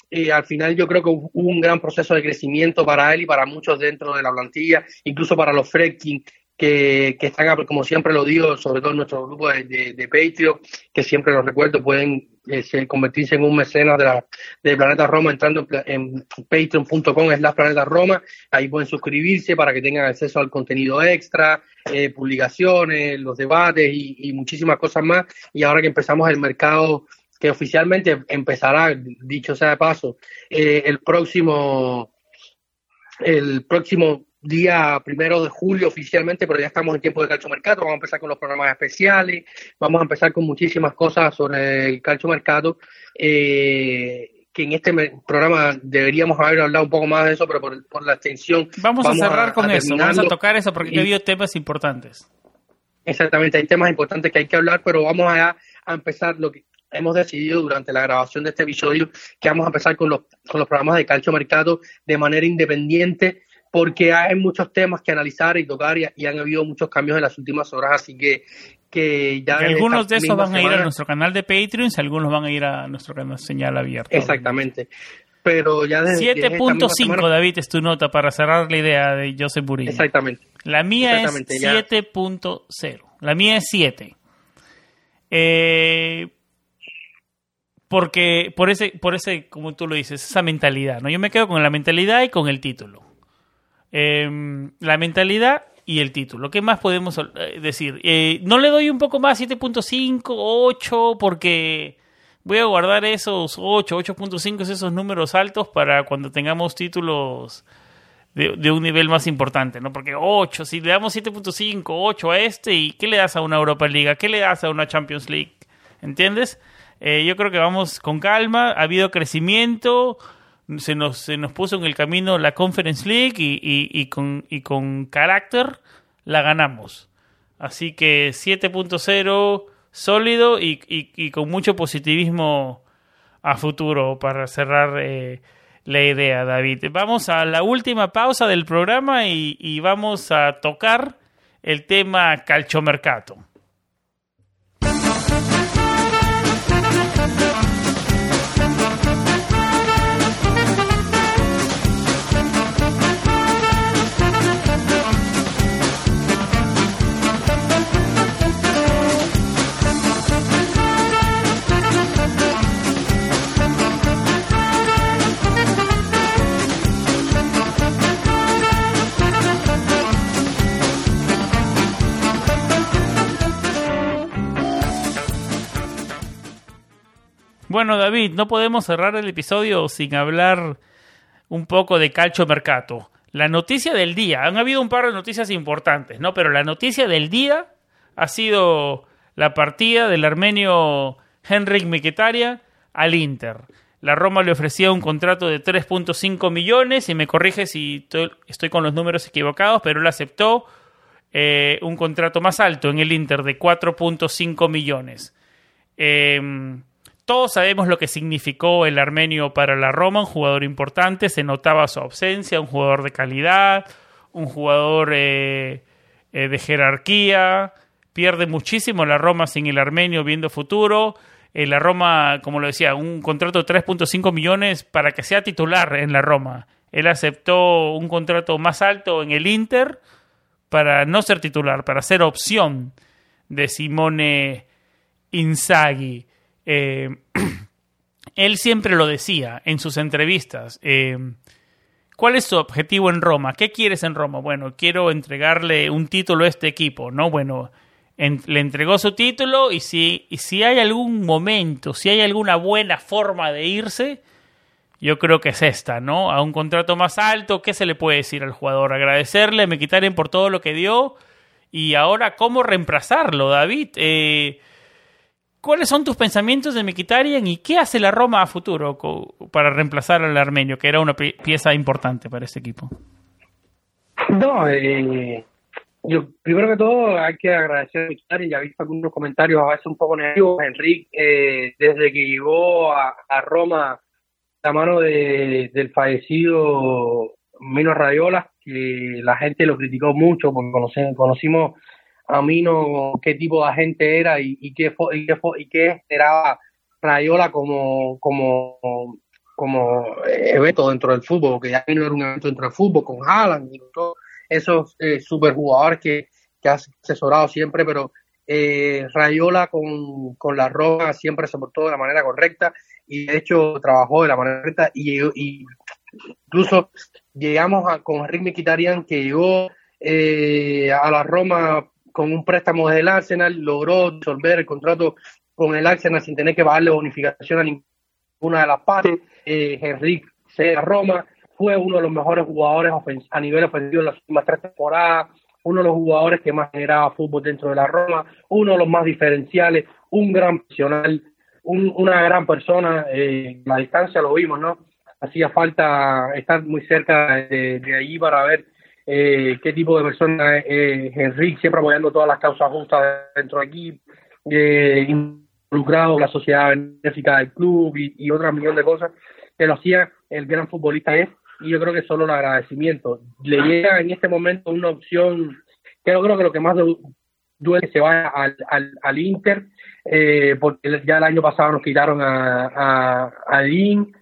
B: y al final yo creo que hubo un gran proceso de crecimiento para él y para muchos dentro de la plantilla, incluso para los Fredkin que, que están, como siempre lo digo, sobre todo en nuestro grupo de, de, Patreon, que siempre los recuerdo, pueden eh, convertirse en un mecenas de, la, de Planeta Roma entrando en, patreon.com es la Planeta Roma, ahí pueden suscribirse para que tengan acceso al contenido extra, eh, publicaciones, los debates y, y muchísimas cosas más. Y ahora que empezamos el mercado que oficialmente empezará, dicho sea de paso, eh, el próximo el próximo día primero de julio oficialmente, pero ya estamos en tiempo de calcio mercado. Vamos a empezar con los programas especiales, vamos a empezar con muchísimas cosas sobre el calcio mercado. Eh, que en este programa deberíamos haber hablado un poco más de eso, pero por, la extensión.
A: Vamos, a cerrar con eso, vamos a tocar eso porque he habido temas importantes.
B: Exactamente, hay temas importantes que hay que hablar, pero vamos a, a empezar lo que hemos decidido durante la grabación de este episodio que vamos a empezar con los, con los programas de calcio mercado de manera independiente porque hay muchos temas que analizar y tocar y, han habido muchos cambios en las últimas horas, así que, que ya...
A: algunos de esos van a ir a nuestro canal de Patreon y algunos van a ir a nuestro canal señal abierta.
B: Exactamente. Pero ya desde
A: 7.5, David, es tu nota para cerrar la idea de Joseph Burillo.
B: Exactamente.
A: La mía es 7.0. La mía es 7. Eh, porque por ese, por ese, como tú lo dices, esa mentalidad, ¿no? Yo me quedo con la mentalidad y con el título. Em, la mentalidad y el título. ¿Qué más podemos eh, decir? Eh, no le doy un poco más 7.5, 8, porque voy a guardar esos 8, 8.5, esos números altos para cuando tengamos títulos de, un nivel más importante, ¿no? Porque 8, si le damos 7.5, 8 a este, ¿y qué le das a una Europa League? ¿Qué le das a una Champions League? ¿Entiendes? Eh, yo creo que vamos con calma, ha habido crecimiento, se nos, se nos puso en el camino la Conference League y, y, con, y con carácter la ganamos. Así que 7.0 sólido y, y, con mucho positivismo a futuro para cerrar eh, la idea, David. Vamos a la última pausa del programa y, y vamos a tocar el tema calchomercato. Bueno, David, no podemos cerrar el episodio sin hablar un poco de calcio mercato. la noticia del día, han habido un par de noticias importantes, ¿no? Pero la noticia del día ha sido la partida del armenio Henrik Mkhitaryan al Inter. La Roma le ofrecía un contrato de 3.5 millones y me corrige si estoy con los números equivocados, pero él aceptó eh, un contrato más alto en el Inter de 4.5 millones. Em, todos sabemos lo que significó el armenio para la Roma, un jugador importante, se notaba su ausencia, un jugador de calidad, un jugador eh, eh, de jerarquía, pierde muchísimo la Roma sin el armenio viendo futuro. la Roma, como lo decía, un contrato de 3.5 millones para que sea titular en la Roma. Él aceptó un contrato más alto en el Inter para no ser titular, para ser opción de Simone Inzaghi. Eh, él siempre lo decía en sus entrevistas. Eh, ¿Cuál es su objetivo en Roma? ¿Qué quieres en Roma? Bueno, quiero entregarle un título a este equipo, ¿no? Bueno, le entregó su título y si, y si hay algún momento, si hay alguna buena forma de irse, yo creo que es esta, ¿no? A un contrato más alto, ¿qué se le puede decir al jugador? Agradecerle, me quitaren por todo lo que dio y ahora cómo reemplazarlo, David. Eh, ¿Cuáles son tus pensamientos de Mkhitaryan y qué hace la Roma a futuro para reemplazar al armenio, que era una pieza importante para este equipo?
B: No, eh, yo primero que todo hay que agradecer a Mkhitaryan, ya he visto algunos comentarios a veces un poco negativos. Enrique, eh, desde que llegó a Roma la mano de, del fallecido Mino Radiola, que la gente lo criticó mucho porque conocimos a Mino qué tipo de agente era y, y qué, y qué, y qué esperaba Rayola como, como, como evento dentro del fútbol, porque ya Mino era un evento dentro del fútbol con Haaland y todos esos eh, superjugadores que, que ha asesorado siempre, pero eh, Rayola con, con la roja siempre se portó de la manera correcta y de hecho trabajó de la manera correcta y, y incluso llegamos a, con Rick Miquitarian que llegó eh, a la Roma con un préstamo del Arsenal, logró disolver el contrato con el Arsenal sin tener que pagarle bonificación a ninguna de las partes. Eh, Henrik se Roma, fue uno de los mejores jugadores a nivel ofensivo en las últimas tres temporadas, uno de los jugadores que más generaba fútbol dentro de la Roma, uno de los más diferenciales, un gran profesional, una gran persona, eh, la distancia lo vimos, ¿no? Hacía falta estar muy cerca de, allí para ver eh, qué tipo de persona es eh, Enrique, siempre apoyando todas las causas justas dentro de aquí, eh, involucrado en la sociedad benéfica del club y, otras millón de cosas, que lo hacía el gran futbolista es, y yo creo que solo el agradecimiento. Le llega en este momento una opción, que yo creo que lo que más duele que se vaya al, al, al Inter, eh, porque ya el año pasado nos quitaron a, a, a Lin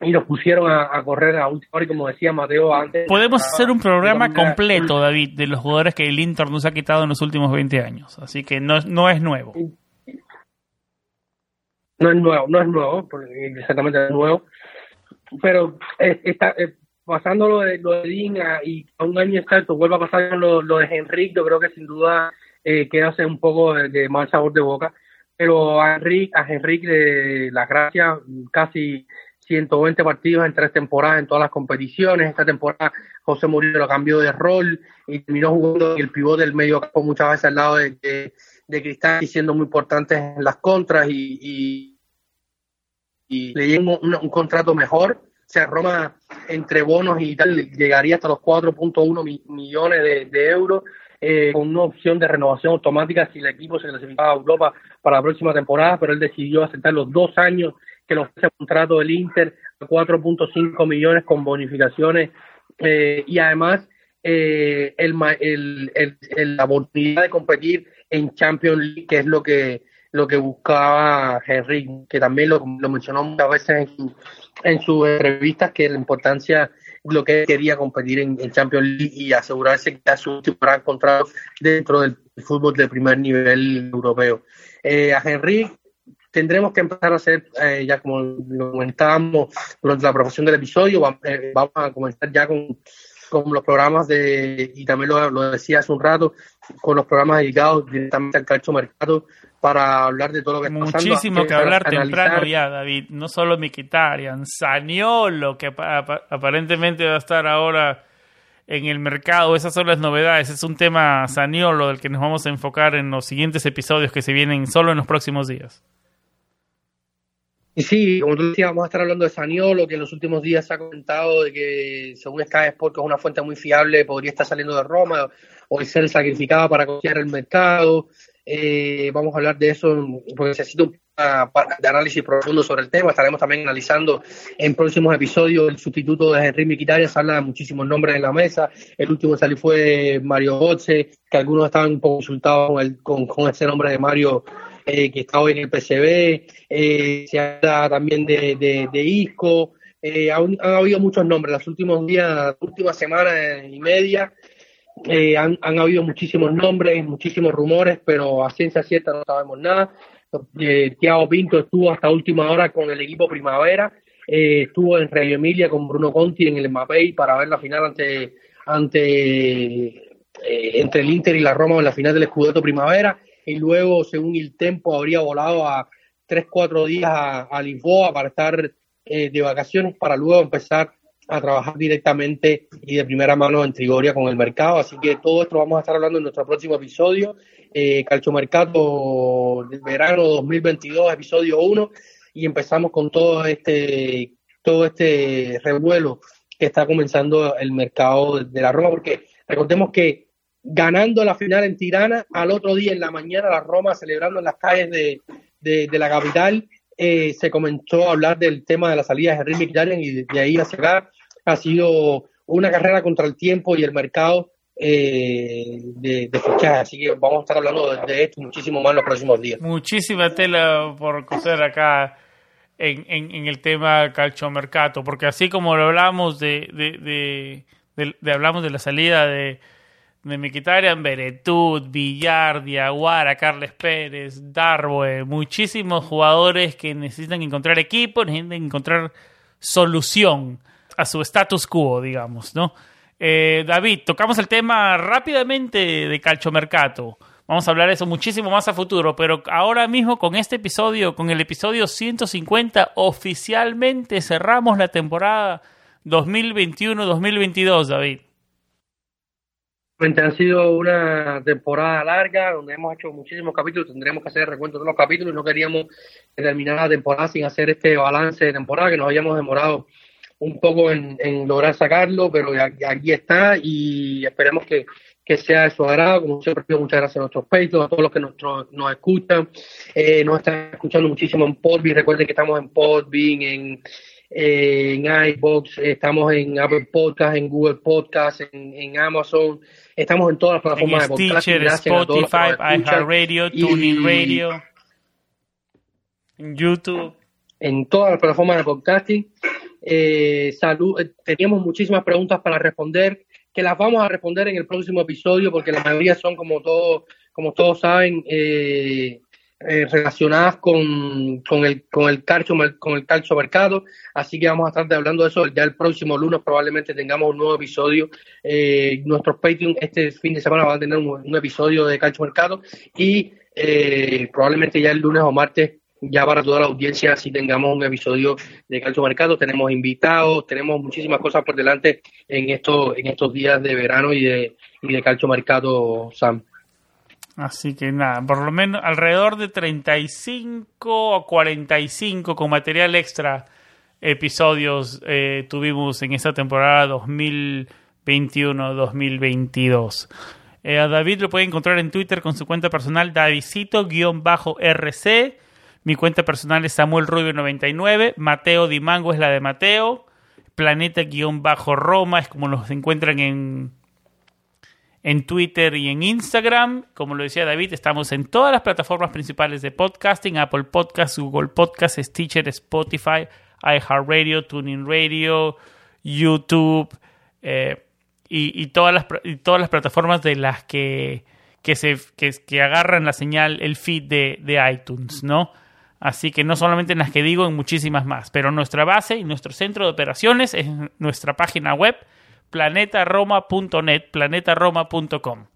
B: y nos pusieron a, correr a última hora y como decía Mateo antes...
A: Podemos hacer un programa completo, David, de los jugadores que el Inter nos ha quitado en los últimos 20 años, así que no, no es nuevo.
B: No es nuevo, no es nuevo, exactamente es nuevo, pero está, eh, pasando lo de, lo de Lin y a un año exacto vuelve a pasar lo, lo de Henrik, yo creo que sin duda eh, hace un poco de, mal sabor de boca. Pero a Enrique, a Enrique de las gracias, casi 120 partidos en tres temporadas en todas las competiciones. Esta temporada José Murillo lo cambió de rol y terminó jugando el pivote del medio campo muchas veces al lado de, de, Cristal y siendo muy importante en las contras y, y, le llegó un, contrato mejor. O sea, Roma entre bonos y tal llegaría hasta los 4.1 millones de, de euros eh, con una opción de renovación automática si el equipo se clasificaba a Europa para la próxima temporada, pero él decidió aceptar los dos años que le ofrece el contrato del Inter a 4.5 millones con bonificaciones eh, y además eh, el, el, la oportunidad de competir en Champions League, que es lo que lo que buscaba Henry, que también lo, mencionó muchas veces en, en sus entrevistas, que la importancia lo que quería competir en, Champions League y asegurarse que a su último gran contrato dentro del fútbol de primer nivel europeo. Eh, a Henry tendremos que empezar a hacer, eh, ya como lo comentábamos durante la profesión del episodio, eh, vamos a comenzar ya con, con los programas de, y también lo, lo decía hace un rato, con los programas dedicados directamente al calcio mercado para hablar de todo lo que
A: está pasando. Muchísimo que hablar temprano ya, David. No solo Miquitarian, Saniolo, que aparentemente va a estar ahora en el mercado. Esas son las novedades. Es un tema Saniolo del que nos vamos a enfocar en los siguientes episodios que se vienen solo en los próximos días.
B: Y sí, como tú decías, vamos a estar hablando de Saniolo, que en los últimos días se ha comentado de que, según Sky Sport, que es una fuente muy fiable, podría estar saliendo de Roma o ser sacrificada para costear el mercado. Eh, vamos a hablar de eso porque necesito un de análisis profundo sobre el tema. Estaremos también analizando en próximos episodios el sustituto de Henry Miquitarian. Se habla de muchísimos nombres en la mesa. El último que salió fue Mario Gotze, que algunos estaban un con, el, con, con ese nombre de Mario eh, que está hoy en el PCB, eh, se habla también de, de, Isco, eh, han, habido muchos nombres, los últimos días, últimas semanas y media, han, han, habido muchísimos nombres, muchísimos rumores, pero a ciencia cierta no sabemos nada. Tiago Pinto estuvo hasta última hora con el equipo Primavera, estuvo en Reggio Emilia con Bruno Conti en el Mbappé para ver la final ante ante entre el Inter y la Roma en la final del Scudetto Primavera y luego, según el tiempo, habría volado a tres, cuatro días a, Lisboa para estar eh, de vacaciones, para luego empezar a trabajar directamente y de primera mano en Trigoria con el mercado. Así que todo esto vamos a estar hablando en nuestro próximo episodio, eh, Calcio Mercato del verano 2022, episodio 1, y empezamos con todo este, todo este revuelo que está comenzando el mercado de la Roma, porque recordemos que ganando la final en Tirana, al otro día en la mañana la Roma celebrando en las calles de, de, la capital, eh, se comenzó a hablar del tema de la salida de Henry Mkhitaryan y de, ahí hacia acá ha sido una carrera contra el tiempo y el mercado eh, de, de fichaje. Así que vamos a estar hablando de, esto muchísimo más en los próximos días.
A: Muchísima tela por coser acá en, en, el tema calchomercato, porque así como lo hablamos de, de, de hablamos de la salida de de Miquitarian, Beretut, Villar, Diaguara, Carles Pérez, Darboe, muchísimos jugadores que necesitan encontrar equipo, necesitan encontrar solución a su status quo, digamos, ¿no? Eh, David, tocamos el tema rápidamente de calchomercato. Vamos a hablar de eso muchísimo más a futuro, pero ahora mismo con este episodio, con el episodio 150, oficialmente cerramos la temporada 2021-2022, David
B: ha sido una temporada larga donde hemos hecho muchísimos capítulos, tendremos que hacer recuento de los capítulos, no queríamos terminar la temporada sin hacer este balance de temporada que nos habíamos demorado un poco en, lograr sacarlo, pero aquí está y esperemos que, sea de su agrado. Como siempre, muchas gracias a nuestros peitos, a todos los que nos, nos escuchan. Eh, nos están escuchando muchísimo en Podbean. Recuerden que estamos en Podbean, en, en iBox, estamos en Apple Podcast, en Google Podcast, en, en Amazon. Estamos en todas las plataformas de podcast.
A: Spotify, iHeartRadio, TuneIn Radio, en YouTube.
B: En todas las plataformas de podcasting. Eh, salud, eh, teníamos muchísimas preguntas para responder, que las vamos a responder en el próximo episodio, porque la mayoría son, como todos, como todos saben, eh, eh, relacionadas con, con, el, con, el calcio, con el calcio mercado. Así que vamos a estar hablando de eso. Ya el próximo lunes probablemente tengamos un nuevo episodio. Eh, nuestros Patreon este fin de semana van a tener un, episodio de calcio mercado y eh, probablemente ya el lunes o martes ya para toda la audiencia si tengamos un episodio de Calcio Mercado, tenemos invitados, tenemos muchísimas cosas por delante en estos, en estos días de verano y de, y de Calcio Mercado, Sam.
A: Así que nada, por lo menos alrededor de 35 o 45 con material extra episodios eh, tuvimos en esta temporada 2021-2022. Eh, a David lo puede encontrar en Twitter con su cuenta personal Davidito-RC. Mi cuenta personal es Samuel Rubio99. Mateo Dimango es la de Mateo. Planeta-Roma es como los encuentran en en Twitter y en Instagram. Como lo decía David, estamos en todas las plataformas principales de podcasting, Apple Podcasts, Google Podcasts, Stitcher, Spotify, iHeartRadio, Tuning Radio, YouTube eh, y, todas las, todas las plataformas de las que, que, se, que, agarran la señal, el feed de, de iTunes, ¿no? Así que no solamente en las que digo, en muchísimas más. Pero nuestra base y nuestro centro de operaciones es nuestra página web planetaroma.net, planetaroma.com.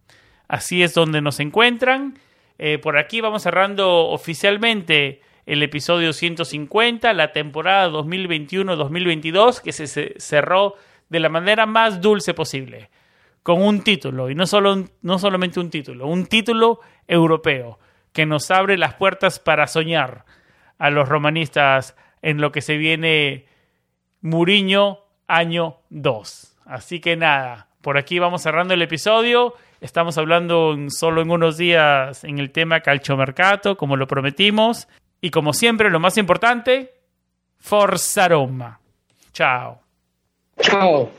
A: Así es donde nos encuentran. Eh, por aquí vamos cerrando oficialmente el episodio 150, la temporada 2021-2022, que se cerró de la manera más dulce posible, con un título, y no, solo, no solamente un título, un título europeo, que nos abre las puertas para soñar a los romanistas en lo que se viene Muriño año 2. Así que nada, por aquí vamos cerrando el episodio. Estamos hablando solo en unos días en el tema calchomercato, como lo prometimos. Y como siempre, lo más importante, Forza Roma. Chao.
B: Chao.